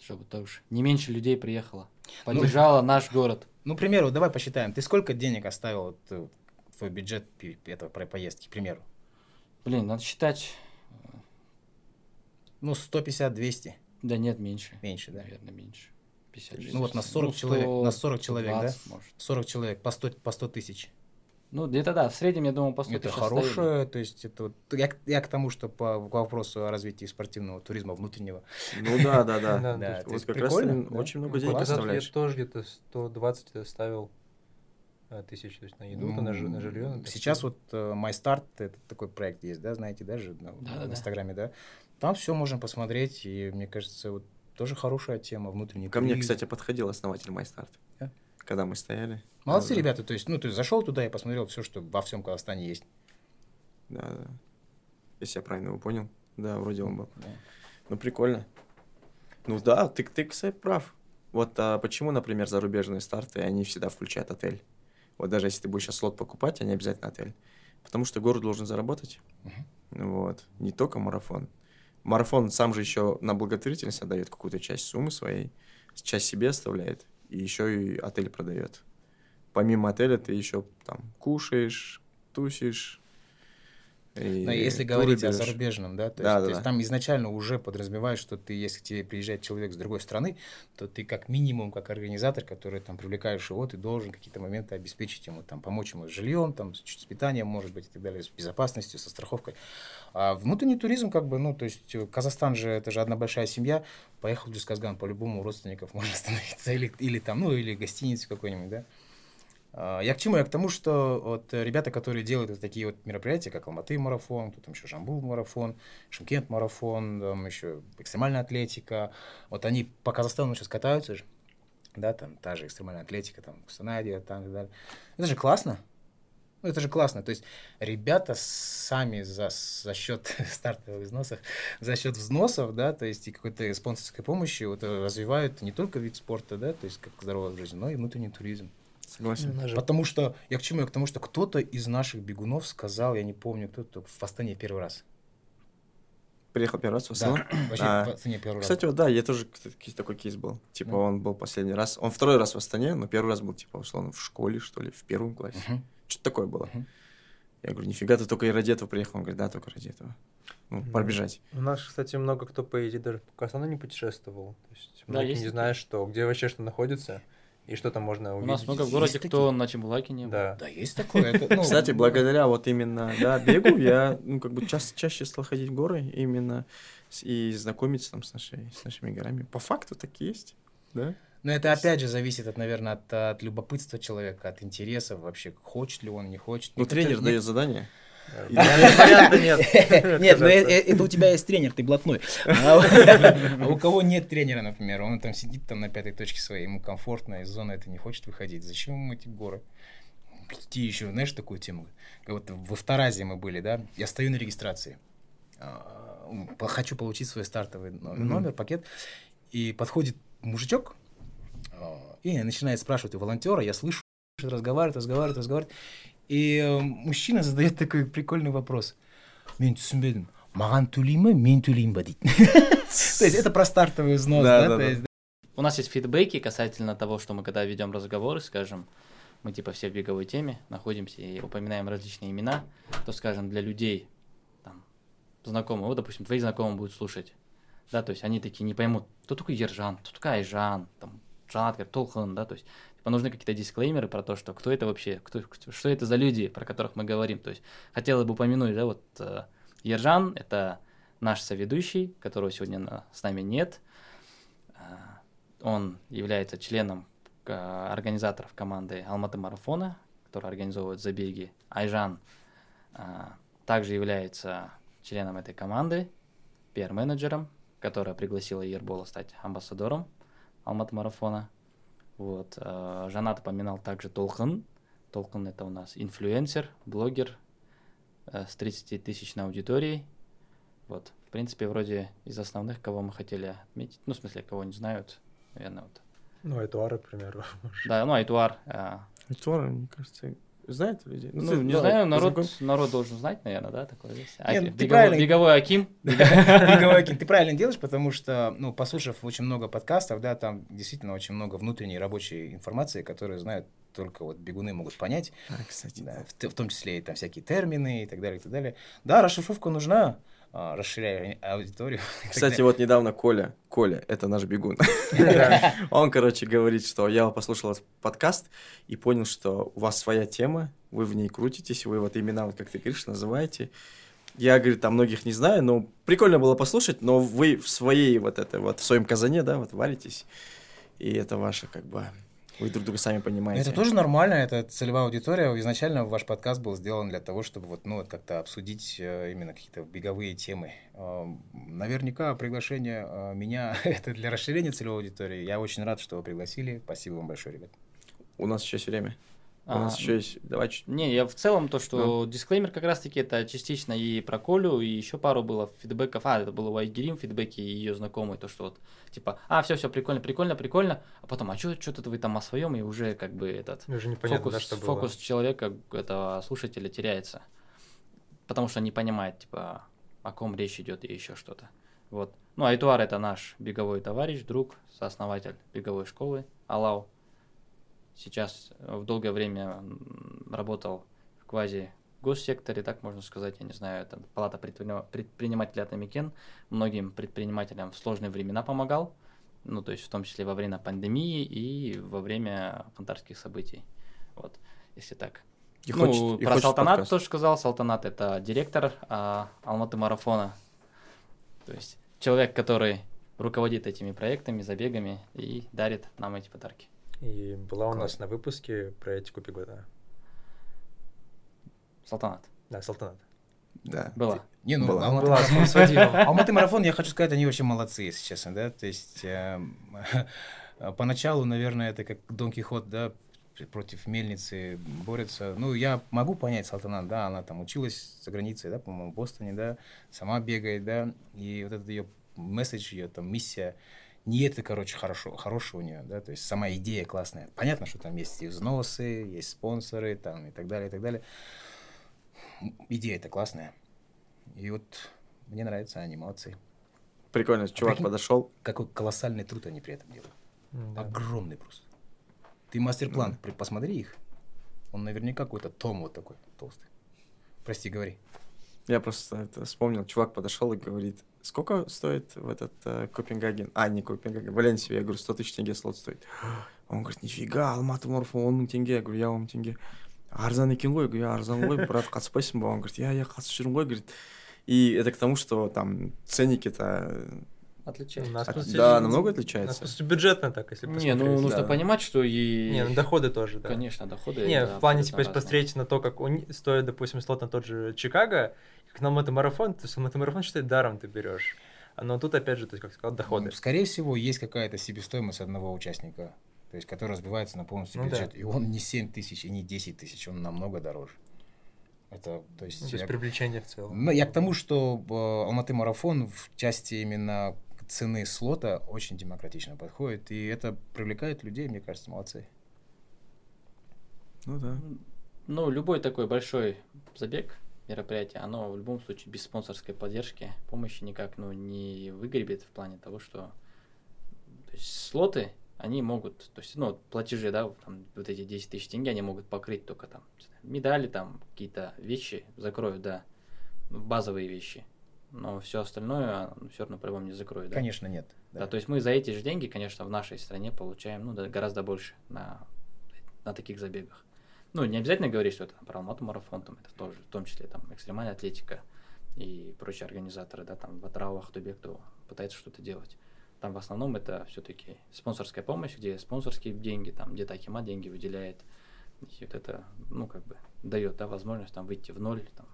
Чтобы тоже не меньше людей приехало. Поддержала наш город. Ну, к примеру, давай посчитаем. Ты сколько денег оставил вот, э, твой бюджет этого про- поездки, к примеру? Блин, надо считать. Ну, 150-200, Да нет, меньше. меньше, да? Наверное, меньше. 50 Ну вот на 40 человек, на 40 человек, да? 120, может. 40 человек по 100, по 100 тысяч. Ну, где-то да, в среднем, я думаю, по 100 Это хорошее, то есть это вот, я, к- я к тому, что по, к вопросу о развитии спортивного туризма внутреннего. Ну да, да, Да, да. то Да, есть Вот как раз да? очень много денег назад я оставляешь. тоже где-то 120 ставил а, тысяч, то есть на еду, то на, на жилье. на Сейчас вот э, MyStart, это такой проект есть, да, знаете, даже на, Да-да-да. в Инстаграме, да? Там все можно посмотреть, и мне кажется, вот тоже хорошая тема, внутренний Ко мне, кстати, подходил основатель MyStart. Да? Когда мы стояли. Молодцы Да, ребята, то есть, ну, ты зашел туда и посмотрел все, что во всем Казахстане есть. Да, да. Если я правильно его понял. Да, вроде он был. Да. Ну, прикольно. Ну да, ты, ты, кстати, прав. Вот а почему, например, зарубежные старты, они всегда включают отель? Вот даже если ты будешь сейчас слот покупать, они обязательно отель. Потому что город должен заработать. Вот. Не только марафон. Марафон сам же еще на благотворительность отдает какую-то часть суммы своей, часть себе оставляет, и еще и отель продает. Помимо отеля ты еще там кушаешь, тусишь. и Но если говорить о берешь. зарубежном, да, то, Да, есть, да, то есть да. там изначально уже подразумевают, что ты, если к тебе приезжает человек с другой страны, то ты как минимум, как организатор, который там привлекаешь его, ты должен какие-то моменты обеспечить ему, там, помочь ему с жильем, там, с питанием, может быть, и так далее, с безопасностью, со страховкой. А внутренний туризм, как бы, ну, то есть э, Казахстан же, это же одна большая семья, поехал в Дюсказган, по-любому у родственников можно остановиться, или, или там, ну, или гостиницу какой-нибудь, да. А, Я к чему? Я к тому, что вот ребята, которые делают вот такие вот мероприятия, как Алматы марафон, тут там еще Жамбул марафон, Шымкент марафон, там еще экстремальная атлетика, вот они по Казахстану сейчас катаются же, да, там та же экстремальная атлетика, там Кустанайде, там и так далее. Это же классно. Ну, это же классно. То есть ребята сами за, за счет стартовых взносов, за счет взносов, да, то есть и какой-то спонсорской помощи вот, э, развивают не только вид спорта, да, то есть как здоровая жизнь, но и внутренний туризм. Согласен. У нас же- Потому что, я к чему? Я к тому, что кто-то из наших бегунов сказал, я не помню, кто-то в Астане первый раз. Приехал первый раз в Да, Астану. вообще А, в Астане первый раз. Кстати, вот да, я тоже кстати, такой кейс был. Типа Ну. он был последний раз. Он второй раз в Астане, но первый раз был, типа, условно, в школе, что ли, в первом классе. Мгм. Что-то такое было. Я говорю, нифига, ты только и ради этого приехал. Он говорит, да, только ради этого. Ну, Мгм. пробежать. У нас, кстати, много кто по идее даже по Казахстану не путешествовал. То есть Да, многие есть не такие. знают, что где вообще что находится и что там можно У увидеть. нас много в Есть городе, такие? кто на Чебулаке не был. Да. Да, есть такое. это, ну, Кстати, благодаря вот именно, да, бегу, я, ну, как бы ча- чаще стал ходить в горы именно и знакомиться там с, нашей, с нашими горами. По факту так и есть, да? Но это опять же зависит, от, наверное, от, от любопытства человека, от интересов вообще, хочет ли он, не хочет. Ну, тренер не- дает задание. Варианта нет. Нет, э- это у тебя есть тренер, ты блатной. А у- а у кого нет тренера, например, он там сидит там на пятой точке своей, ему комфортно, из зоны это не хочет выходить. Зачем ему эти горы? Идти еще, знаешь, такую тему? Как Вот в Авторазе мы были, да, я стою на регистрации, а, хочу получить свой стартовый но- номер, пакет, и подходит мужичок и начинает спрашивать у волонтера, я слышу, разговаривает, разговаривает, разговаривает, и э, мужчина задает такой прикольный вопрос. Мен түсінбедім. Маған төлей ме, мен төлеймін ба дейді. То есть это про стартовый взнос, Да, да? да, то да. есть, У нас есть фидбэки касательно того, что мы когда ведем разговоры, скажем, мы типа все в беговой теме находимся и упоминаем различные имена, то, скажем, для людей там, знакомых, вот, допустим, твои знакомые будут слушать, да, то есть они такие не поймут, кто такой Ержан, кто такая Айжан, там, Жанат, как Толхан, да, то есть типа, нужны какие-то дисклеймеры про то, что кто это вообще, кто, что это за люди, про которых мы говорим, то есть хотелось бы упомянуть, да, вот э, Ержан, это наш соведущий, которого сегодня на- с нами нет, А, он является членом э, организаторов команды Алматы марафона, которая организовывает забеги. Айжан а, также является членом этой команды, пиар-менеджером, которая пригласила Ербола стать амбассадором Алматы марафона. Вот. а, Жанат упоминал также Толхан. Толхан это у нас инфлюенсер, блогер э, с 30 тысячной аудиторией. Вот. В принципе, вроде из основных, кого мы хотели отметить, ну, в смысле, кого не знают, наверное, вот. Ну, Эдуард, к примеру. Да, ну, Айтуар. Айтуар, мне кажется, знает людей? Ну, ты, не давай, знаю, народ, народ должен знать, наверное, да, такое есть. А, Не, ну, ты беговой, правильно- беговой Аким. Беговой Аким. Ты правильно делаешь, потому что, ну, послушав очень много подкастов, да, там действительно очень много внутренней рабочей информации, которую знают только вот бегуны могут понять, А, кстати, да, в, в том числе и там всякие термины и так далее, и так далее. Да, расшифровка нужна, а, расширяя аудиторию. Кстати, вот недавно Коля, Коля, это наш бегун, он, короче, говорит, что я послушал подкаст и понял, что у вас своя тема, вы в ней крутитесь, вы вот имена, вот как ты говоришь, называете. Я, говорит, там многих не знаю, но прикольно было послушать, но вы в своей вот это вот, в своем казане, да, вот варитесь, и это ваше, как бы, вы друг друга сами понимаете. Это тоже нормально, это целевая аудитория. Изначально ваш подкаст был сделан для того, чтобы вот, ну, вот как-то обсудить э, именно какие-то беговые темы. Э, Наверняка приглашение э, меня это для расширения целевой аудитории. Я очень рад, что вы пригласили. Спасибо вам большое, ребят. У нас еще есть время. У А, нас еще есть, давай чуть Не, я в целом то, Ну. что дисклеймер как раз-таки это частично и про Колю, и еще пару было фидбэков. А, это было у Айгерим фидбэки и ее знакомые, то, что вот, типа, а, все, все, прикольно, прикольно, прикольно, а потом, а что-то вы там о своем, и уже как бы этот Уже непонятно, фокус, да, что фокус человека, этого слушателя теряется. Потому что не понимает, типа, о ком речь идет и еще что-то. Вот. Ну, Айтуар это наш беговой товарищ, друг, сооснователь беговой школы Алау. Сейчас э, в долгое время работал в квази госсекторе, так можно сказать, я не знаю, это палата предпринима- предпринимателей Атамикен, многим предпринимателям в сложные времена помогал, ну, то есть в том числе во время пандемии и во время фантарских событий. Вот, если так. И ну, хочет- и про хочет Салтанат подкаст. тоже сказал. Салтанат это директор а, Алматы марафона. То есть человек, который руководит этими проектами, забегами и дарит нам эти подарки. И была у Класс. нас на выпуске про этику бегуна. Салтанат. Да, Салтанат. Да. Была. Не, ну, Была. Алматы Была, марафон- с. Алматы марафон, я хочу сказать, они вообще молодцы, если честно, да, то есть эм, поначалу, наверное, это как Дон Кихот, да, пр- против мельницы борется. Ну, я могу понять Салтанат, да, она там училась за границей, да, по-моему, в Бостоне, да, сама бегает, да, и вот этот ее месседж, ее там миссия, не это, короче, хорошо, хорошего у нее, да, то есть сама идея классная. Понятно, что там есть и взносы, есть спонсоры, там, и так далее, и так далее. Идея это классная. И вот мне нравятся молодцы. Прикольно, чувак прикинь- подошел. Какой колоссальный труд они при этом делают. Да. Огромный просто. Ты мастер-план, при- посмотри их. Он наверняка какой-то том вот такой толстый. Прости, говори. Я просто это вспомнил, чувак подошел и говорит, сколько стоит в этот э, Копенгаген? А, не Копенгаген, Валенсию. Я говорю, 100 тысяч тенге слот стоит. Он говорит, нифига, Алматы 10 мың тенге. Я говорю, я 10 мың тенге. арзан екен ғой я говорю, «Я арзан ғой брат қатыспайсың ба он говорит я я қатысып жүрмін ғой говорит и это к тому что там ценники-то У Отличается. нас от- просто- да намного У нас отличается просто бюджетно так, если Не, ну посмотреть. нужно да. понимать, что и... Не, ну доходы тоже, да. Конечно, доходы. Не, да, в плане, типа, разные. посмотреть на то, как ни- стоит, допустим, слот на тот же Чикаго, как на мотомарафон, то есть мотомарафон, считай, даром ты берешь. Но тут, опять же, то есть, как сказал, доходы. Ну, скорее всего, есть какая-то себестоимость одного участника, то есть, который разбивается на полностью Ну да. бюджет. И он не 7 тысяч и не 10 тысяч, он намного дороже. Это, то есть, Ну, то есть я- привлечение в целом. Ну, я к тому, что э, Алматы марафон в части именно цены слота очень демократично подходит, и это привлекает людей, мне кажется, молодцы. ну да Ну, любой такой большой забег, мероприятие, оно в любом случае без спонсорской поддержки, помощи никак ну, не выгребет в плане того, что то есть, слоты, они могут, то есть, ну, платежи, да, там, вот эти 10 тысяч тенге, они могут покрыть только там медали, там, какие-то вещи закроют, да, ну, базовые вещи. Но все остальное все равно по-любому не закроют. да. Конечно, нет. Да. то есть мы за эти же деньги, конечно, в нашей стране получаем ну, да, гораздо больше на, на таких забегах. Ну, не обязательно говорить, что это про Алмату марафон, там, это тоже, в том числе там экстремальная атлетика и прочие организаторы, да, там в Атрау, Ахтубе, кто пытается что-то делать. Там в основном это все-таки спонсорская помощь, где спонсорские деньги, там где-то Акима деньги выделяет. И вот это, ну, как бы, дает, да, возможность там выйти в ноль, там,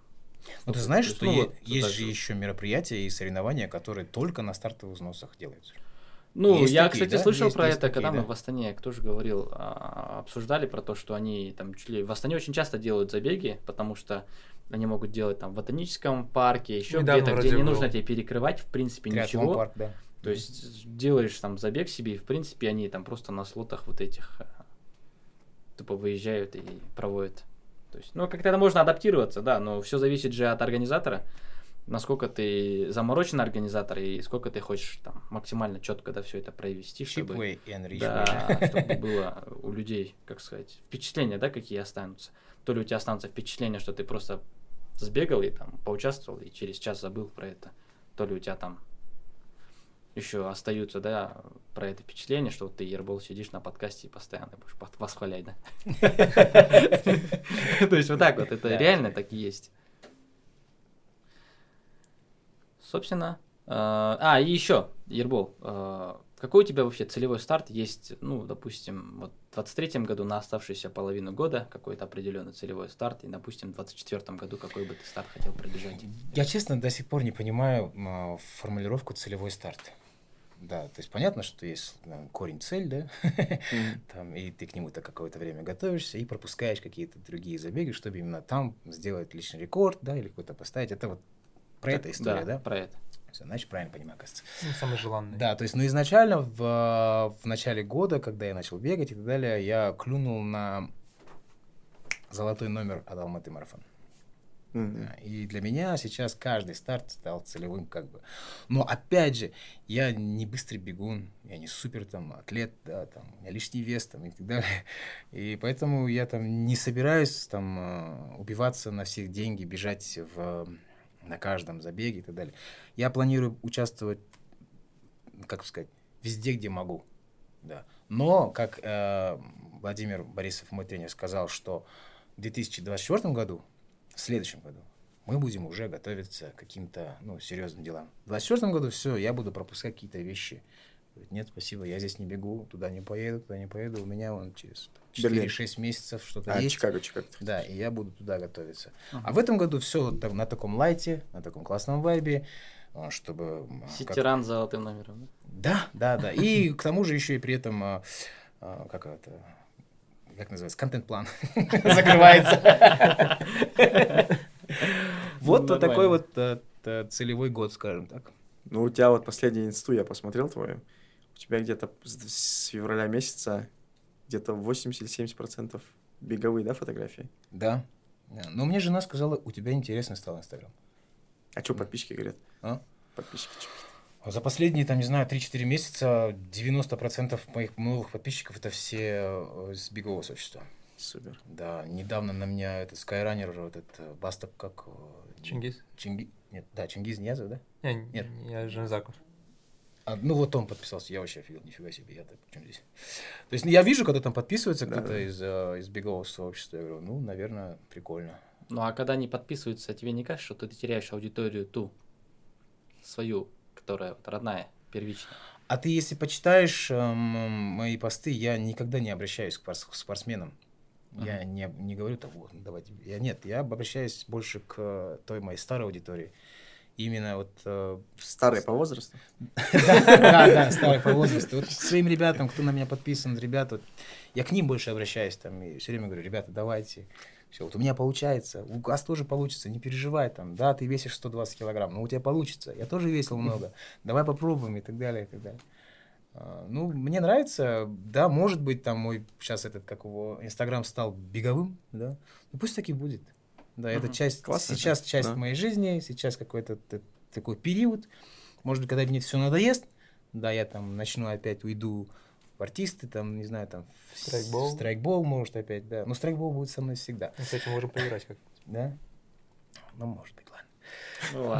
Ну, ты знаешь, что Ну, есть же еще мероприятия и соревнования, которые только на стартовых взносах делаются. Ну, Есть я, такие, кстати, да? слышал Есть- про есть это, такие, когда мы да. в Астане, кто же говорил, а, обсуждали про то, что они там чуть ли в Астане очень часто делают забеги, потому что они могут делать там в ботаническом парке, еще где-то, где не был. нужно тебе перекрывать, в принципе, Триатлон ничего. парк, да. То есть делаешь там забег себе, и в принципе они там просто на слотах вот этих а, тупо выезжают и проводят. То есть, ну, как-то это можно адаптироваться, да, но все зависит же от организатора, насколько ты заморочен организатор и сколько ты хочешь там максимально четко да, все это провести, чтобы, Чипвей и Enrich да, Way. чтобы было у людей, как сказать, впечатления, да, какие останутся. То ли у тебя останутся впечатления, что ты просто сбегал и там поучаствовал и через час забыл про это, то ли у тебя там еще остаются, да, про это впечатление, что вот ты, Ербол, сидишь на подкасте и постоянно будешь восхвалять, да? То есть вот так вот, это реально так и есть. Собственно, э, а, и еще, Ербол, э, какой у тебя вообще целевой старт есть, ну, допустим, вот в 23 году на оставшуюся половину года какой-то определенный целевой старт, и, допустим, в 24 году какой бы ты старт хотел пробежать? Я, честно, до сих пор не понимаю м, формулировку целевой старт. Да, то есть понятно, что есть э, корень цель, да, там, и ты к нему-то какое-то время готовишься и пропускаешь какие-то другие забеги, чтобы именно там сделать личный рекорд, да, или какой-то поставить. Это вот про это история, да? про это. Всё, значит, правильно понимаю, кажется. Ну, самый желанный. Да, то есть, ну, изначально в, в начале года, когда я начал бегать и так далее, я клюнул на золотой номер от Алматы марафон. Да, И для меня сейчас каждый старт стал целевым как бы. Но опять же, я не быстрый бегун, я не супер там атлет, да, там, у меня лишний вес там и так далее. И поэтому я там не собираюсь там э, убиваться на всех деньги, бежать в, на каждом забеге и так далее. Я планирую участвовать, как сказать, везде, где могу. Да. Но, как э, Владимир Борисов, мой тренер, сказал, что в 2024 году, в следующем году, мы будем уже готовиться к каким-то ну, серьезным делам. В 2024 году все, я буду пропускать какие-то вещи. Говорит, Нет, спасибо, я здесь не бегу, туда не поеду, туда не поеду. У меня вон через Берлин. 4-6 месяцев что-то А, есть. Чикаго, Чикаго. Да, и я буду туда готовиться. А Мгм. в этом году все на таком лайте, на таком классном вайбе, а, чтобы... м, как- Ситеран с золотым номером, да? Да, да, да. И к тому же еще и при этом, а, а, как это, как называется, контент-план закрывается. Вот такой вот э, целевой год, скажем так. Ну, у тебя вот последний инсту я посмотрел твою. У тебя где-то с, февраля месяца где-то 80 или 70 процентов беговые, да, фотографии? Да. Да. Но мне жена сказала, у тебя интересно стал Инстаграм. А что подписчики говорят? А? Подписчики чё? А За последние, там, не знаю, 3-4 месяца 90% моих новых подписчиков это все э, с бегового сообщества. Супер. Да, недавно на меня этот Skyrunner, вот этот э, Басток, как... э, Чингис? Чинги... Нет, да, Чингиз Ниязов, да? Не, Нет. я Жанзаков. А, ну вот он подписался, я вообще офигел, нифига себе, я-то при чём здесь? То есть ну, я вижу, когда там подписывается Да, кто-то да. из, э, из бегового сообщества, я говорю, ну, наверное, прикольно. Ну а когда не подписываются, тебе не кажется, что ты теряешь аудиторию ту, свою, которая вот родная, первичная? А ты, если почитаешь эм, мои посты, я никогда не обращаюсь к спортсменам. Я не, не говорю так, вот, ну, давайте. Я, нет, я обращаюсь больше к э, той моей старой аудитории. Именно вот... э, Старые по возрасту? Да, да, старый по возрасту. Вот своим ребятам, кто на меня подписан, ребята, вот я к ним больше обращаюсь там и все время говорю, ребята, давайте. Все, вот у меня получается, у вас тоже получится, не переживай там, да, ты весишь 120 килограмм, но у тебя получится, я тоже весил много, давай попробуем и так далее, и так далее. А, Ну, мне нравится, да, может быть, там мой сейчас этот, как его, Инстаграм стал беговым, да, ну пусть так и будет. Да, это Мгм. часть, Классно сейчас часть да. моей жизни, сейчас какой-то такой период, может быть, когда мне все надоест, да, я там начну опять уйду в артисты, там, не знаю, там, в Страйкбол. в страйкбол, может, опять, да. Но страйкбол будет со мной всегда, Мы, кстати, можем поиграть как да? Ну, может быть, ладно. Ну.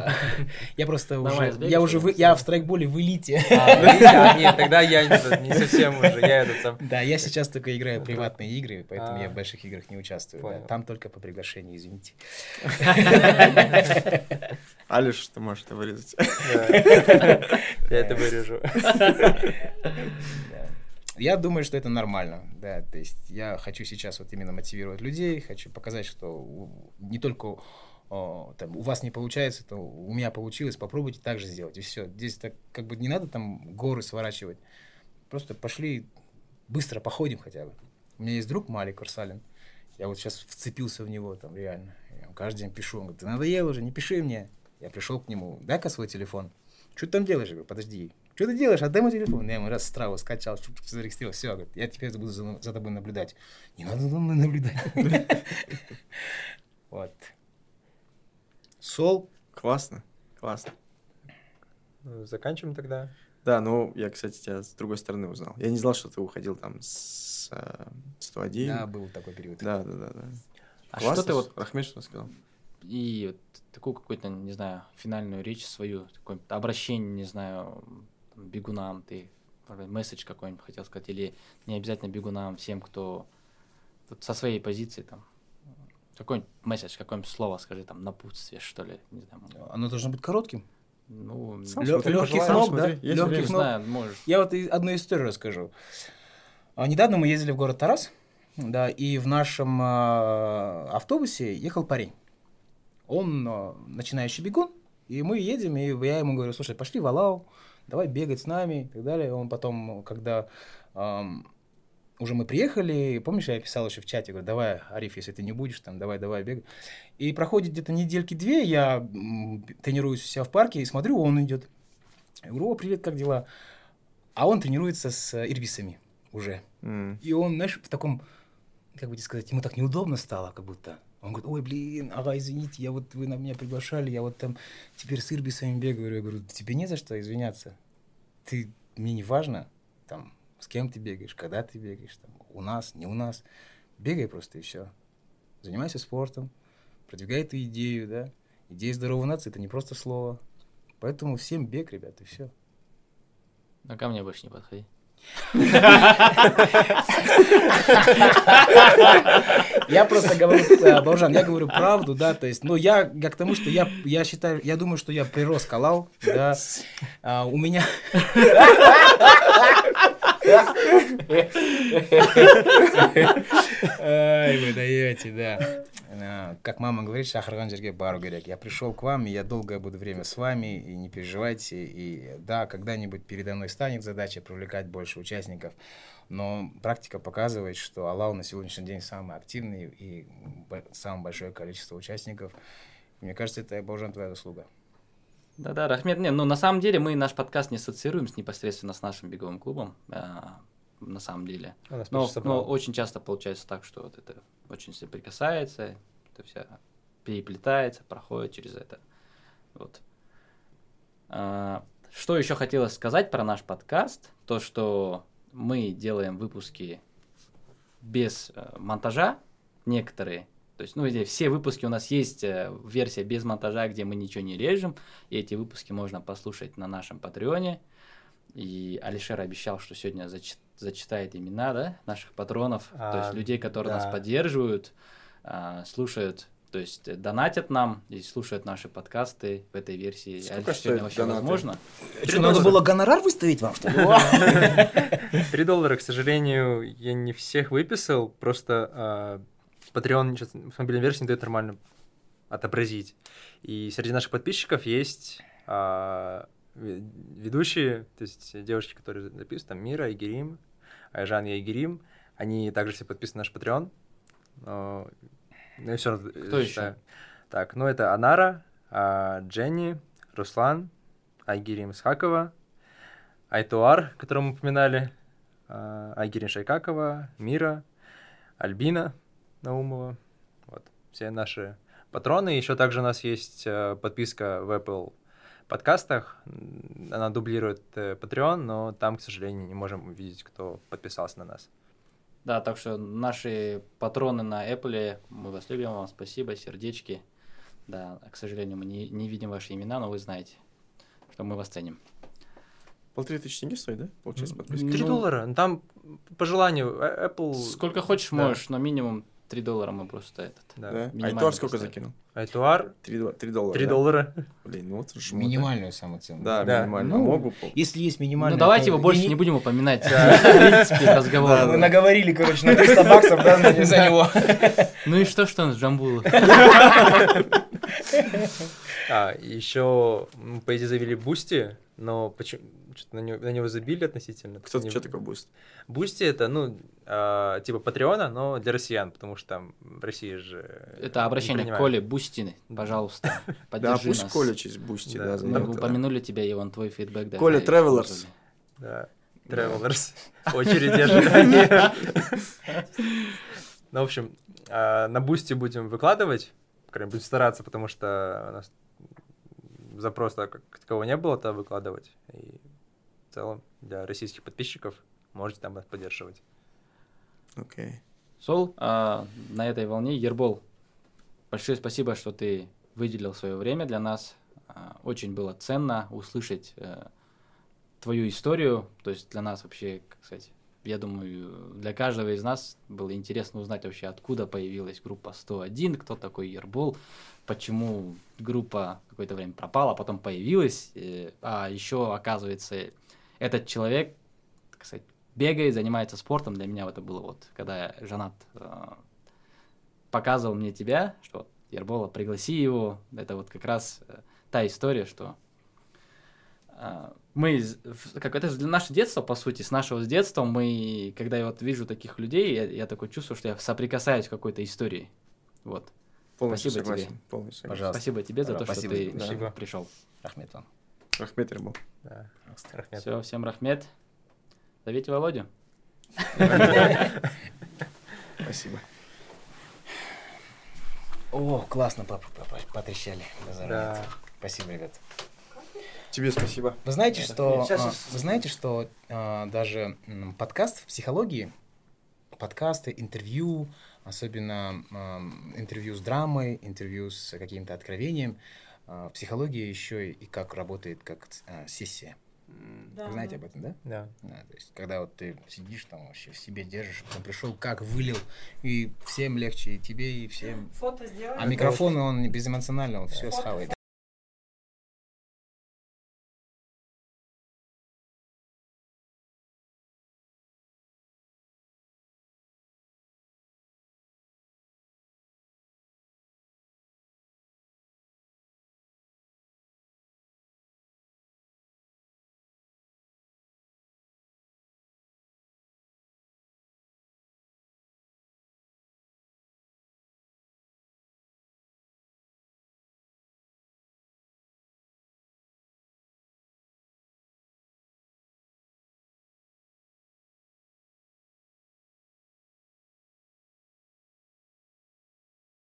Я просто уже, я уже, я в страйкболе в элите. А, а, нет, тогда я не, совсем уже, я этот сам. Да, я сейчас только играю приватные игры, поэтому А. я в больших играх не участвую. Там только по приглашению, извините. Алиш, ты можешь это вырезать. Да. Я это вырежу. Я думаю, что это нормально, да, то есть я хочу сейчас вот именно мотивировать людей, хочу показать, что не только там, у вас не получается, то у меня получилось, попробуйте так же сделать, и все. Здесь так как бы не надо там горы сворачивать, просто пошли, быстро походим хотя бы. У меня есть друг Малик Урсалин, я вот сейчас вцепился в него там реально, я ему каждый день пишу, он говорит, ты надоел уже, не пиши мне. Я пришел к нему, дай-ка свой телефон. Что ты там делаешь? Я говорю, подожди. Что ты делаешь? Отдай мой телефон. Я ему раз страву скачал, зарегистрировал. Все, говорит, я теперь буду за, за тобой наблюдать. Не надо за мной наблюдать. Вот. Сол. Классно, классно. Ну, Заканчиваем тогда. Да, ну, я, кстати, тебя с другой стороны узнал. Я не знал, что ты уходил там с э, 101. Да, был такой период. да, да, да. да. А Классно, что ты вот Рахмет что сказал? и вот такую какую-то, не знаю, финальную речь свою, такое обращение, не знаю, там, бегунам, ты месседж какой-нибудь хотел сказать, или не обязательно бегунам, всем, кто со своей позиции там, какой-нибудь месседж, какое-нибудь слово скажи, там, напутствие, что ли, не знаю. Оно должно быть коротким. Ну, Сам не Лё- смотри, лёгких пожелай, ног, да? смотри, Лёгких ног. знаю, можешь. Я вот одну историю расскажу. А, Недавно мы ездили в город Тарас, да, и в нашем а, автобусе ехал парень. Он а, начинающий бегун, и мы едем, и я ему говорю, слушай, пошли в Алау, давай бегать с нами и так далее. Он потом, когда ам, уже мы приехали, помнишь, я писал еще в чате, говорю, давай, Ариф, если ты не будешь, там, давай, давай, бегай. И проходит где-то недельки две, я тренируюсь у себя в парке и смотрю, он идет. Я говорю, о, привет, как дела? А он тренируется с ирбисами уже. М, И он, знаешь, в таком, как бы сказать, ему так неудобно стало, как будто. Он говорит, ой, блин, ага, извините, я вот, вы на меня приглашали, я вот там теперь с ирбисами бегаю. Я говорю, тебе не за что извиняться. Ты, мне не важно, там, с кем ты бегаешь, когда ты бегаешь, там, у нас, не у нас. Бегай просто и все. Занимайся спортом, продвигай эту идею, да. Идея здоровой нации – это не просто слово. Поэтому всем бег, ребят, и все. А ко мне больше не подходи. Я просто говорю, э, Баужан, я говорю правду, да, то есть, ну, я, я к тому, что я, я считаю, я думаю, что я прирос к Алау, да, А, у меня... Ай, вы даете, да. э, как мама говорит, шахарган жерге бару керек. Я пришел к вам, и я долгое буду время с вами, и не переживайте. И да, когда-нибудь передо мной станет задача привлекать больше участников. Но практика показывает, что Аллах на сегодняшний день самый активный и самое большое количество участников. Мне кажется, это, Божан, твоя заслуга. Да-да, Рахмет, не, ну на самом деле мы наш подкаст не ассоциируем с непосредственно с нашим беговым клубом, а, на самом деле. Нас Но, но очень часто получается так, что вот это очень соприкасается, это все переплетается, проходит через это. Вот. А, Что еще хотелось сказать про наш подкаст? То, что мы делаем выпуски без э, монтажа, некоторые. То есть, ну, эти все выпуски у нас есть э, версия без монтажа, где мы ничего не режем. И эти выпуски можно послушать на нашем Патреоне. И Алишер обещал, что сегодня зачи- зачитает имена, да, наших патронов, то есть А, людей, которые нас да. поддерживают, а, слушают, то есть донатят нам и слушают наши подкасты в этой версии. Сколько Алиш, сегодня вообще донаты? возможно? Что, надо было гонорар выставить вам, что ли? 3 доллара, к сожалению, я не всех выписал, просто а, Patreon сейчас в мобильной версии не дает нормально отобразить. И среди наших подписчиков есть а, ве- ведущие, то есть девушки, которые записывают, там Мира, Игерим, Айжан и Игерим, они также все подписаны на наш Patreon. Но, но я все равно Кто еще? считаю. Так, ну это Анара, а, Дженни, Руслан, Айгерим Исхакова, Айтуар, которого мы упоминали, а, Айгерин Шайкакова, Мира, Альбина Наумова. Вот, все наши патроны. Еще также у нас есть э, подписка в Apple подкастах. Она дублирует э, Patreon, но там, к сожалению, не можем увидеть, кто подписался на нас. Да, так что наши патроны на Apple, мы вас любим, вам спасибо, сердечки. Да, к сожалению, мы не, не видим ваши имена, но вы знаете, что мы вас ценим. Полторы тысячи тенге стоит, да? Получается, подписка. Три Ну, доллара. Ну, Там, по желанию, э, Apple... Сколько хочешь, Да. можешь, но минимум 3 доллара мы просто этот. Да. Да? минимально Айтуар сколько поставили. закинул? Айтуар, Три до- три доллара. 3 да? доллара. Блин, ну вот жмут, да. Минимальную самую цену. Да, Да. минимально. Ну, Могу. Если есть минимальная... Ну давайте его больше не будем упоминать. В принципе, разговор. Да, Мы да. наговорили, короче, на 300 баксов, да, за- за него. Ну и что, что он с Джамбула? А, еще, мы, по идее, завели Boosty, но почему что-то на него, на него забили относительно. Кто Не- что такое Boosty? Boosty это, ну, а, типа Patreon а, но для россиян, потому что там в России же... Это обращение к. Коле Boosty, ну, пожалуйста, Да, поддержи пусть нас. Коля через Boosty, Да. да, Мы да. упомянули тебя, и он твой фидбэк. Коля Travelers. Да, Travelers. Очереди ожидания. Ну, в общем, а, на Boosty будем выкладывать, будем стараться, потому что у нас запроса как такового не было, то выкладывать. И в целом для российских подписчиков можете там нас поддерживать. Окей. Сол, а, на этой волне, Ербол, большое спасибо, что ты выделил свое время для нас. А, Очень было ценно услышать э, твою историю. То есть для нас вообще, как сказать, я думаю, для каждого из нас было интересно узнать вообще, откуда появилась группа 101, кто такой Ербол, почему группа какое-то время пропала, а потом появилась. э, А еще, оказывается, этот человек, так сказать, бегает, занимается спортом. Для меня это было вот, когда Жанат э, показывал мне тебя, что Ербола, пригласи его. Это вот как раз э, та история, что э, мы, как это же наше детство, по сути, с нашего с детства, мы, когда я вот вижу таких людей, я, я такое чувствую, что я соприкасаюсь с какой-то историей. Вот. Полностью Спасибо тебе. согласен. Полностью согласен. Пожалуйста. Спасибо тебе за то, спасибо что тебе. ты Да. Пришел. Рахмет вам. Рахмет Рябов. Да. Рахмет. Все, всем рахмет. Зовите Володю. Спасибо. О, классно, папа, папа, потрещали. Да. Спасибо, ребят. Тебе спасибо. Вы знаете, что, Сейчас, а, сейчас. вы знаете, что а, даже м, подкаст в психологии, подкасты, интервью, особенно интервью с драмой, интервью с каким-то откровением, в психологии еще и как работает как а, сессия. Да, Вы знаете да. об этом, да? Да. Да, то есть, когда вот ты сидишь там вообще в себе держишь, потом пришел, как вылил, и всем легче, и тебе, и всем. Фото сделать. А микрофон, он безэмоционально, он все Фото схавает.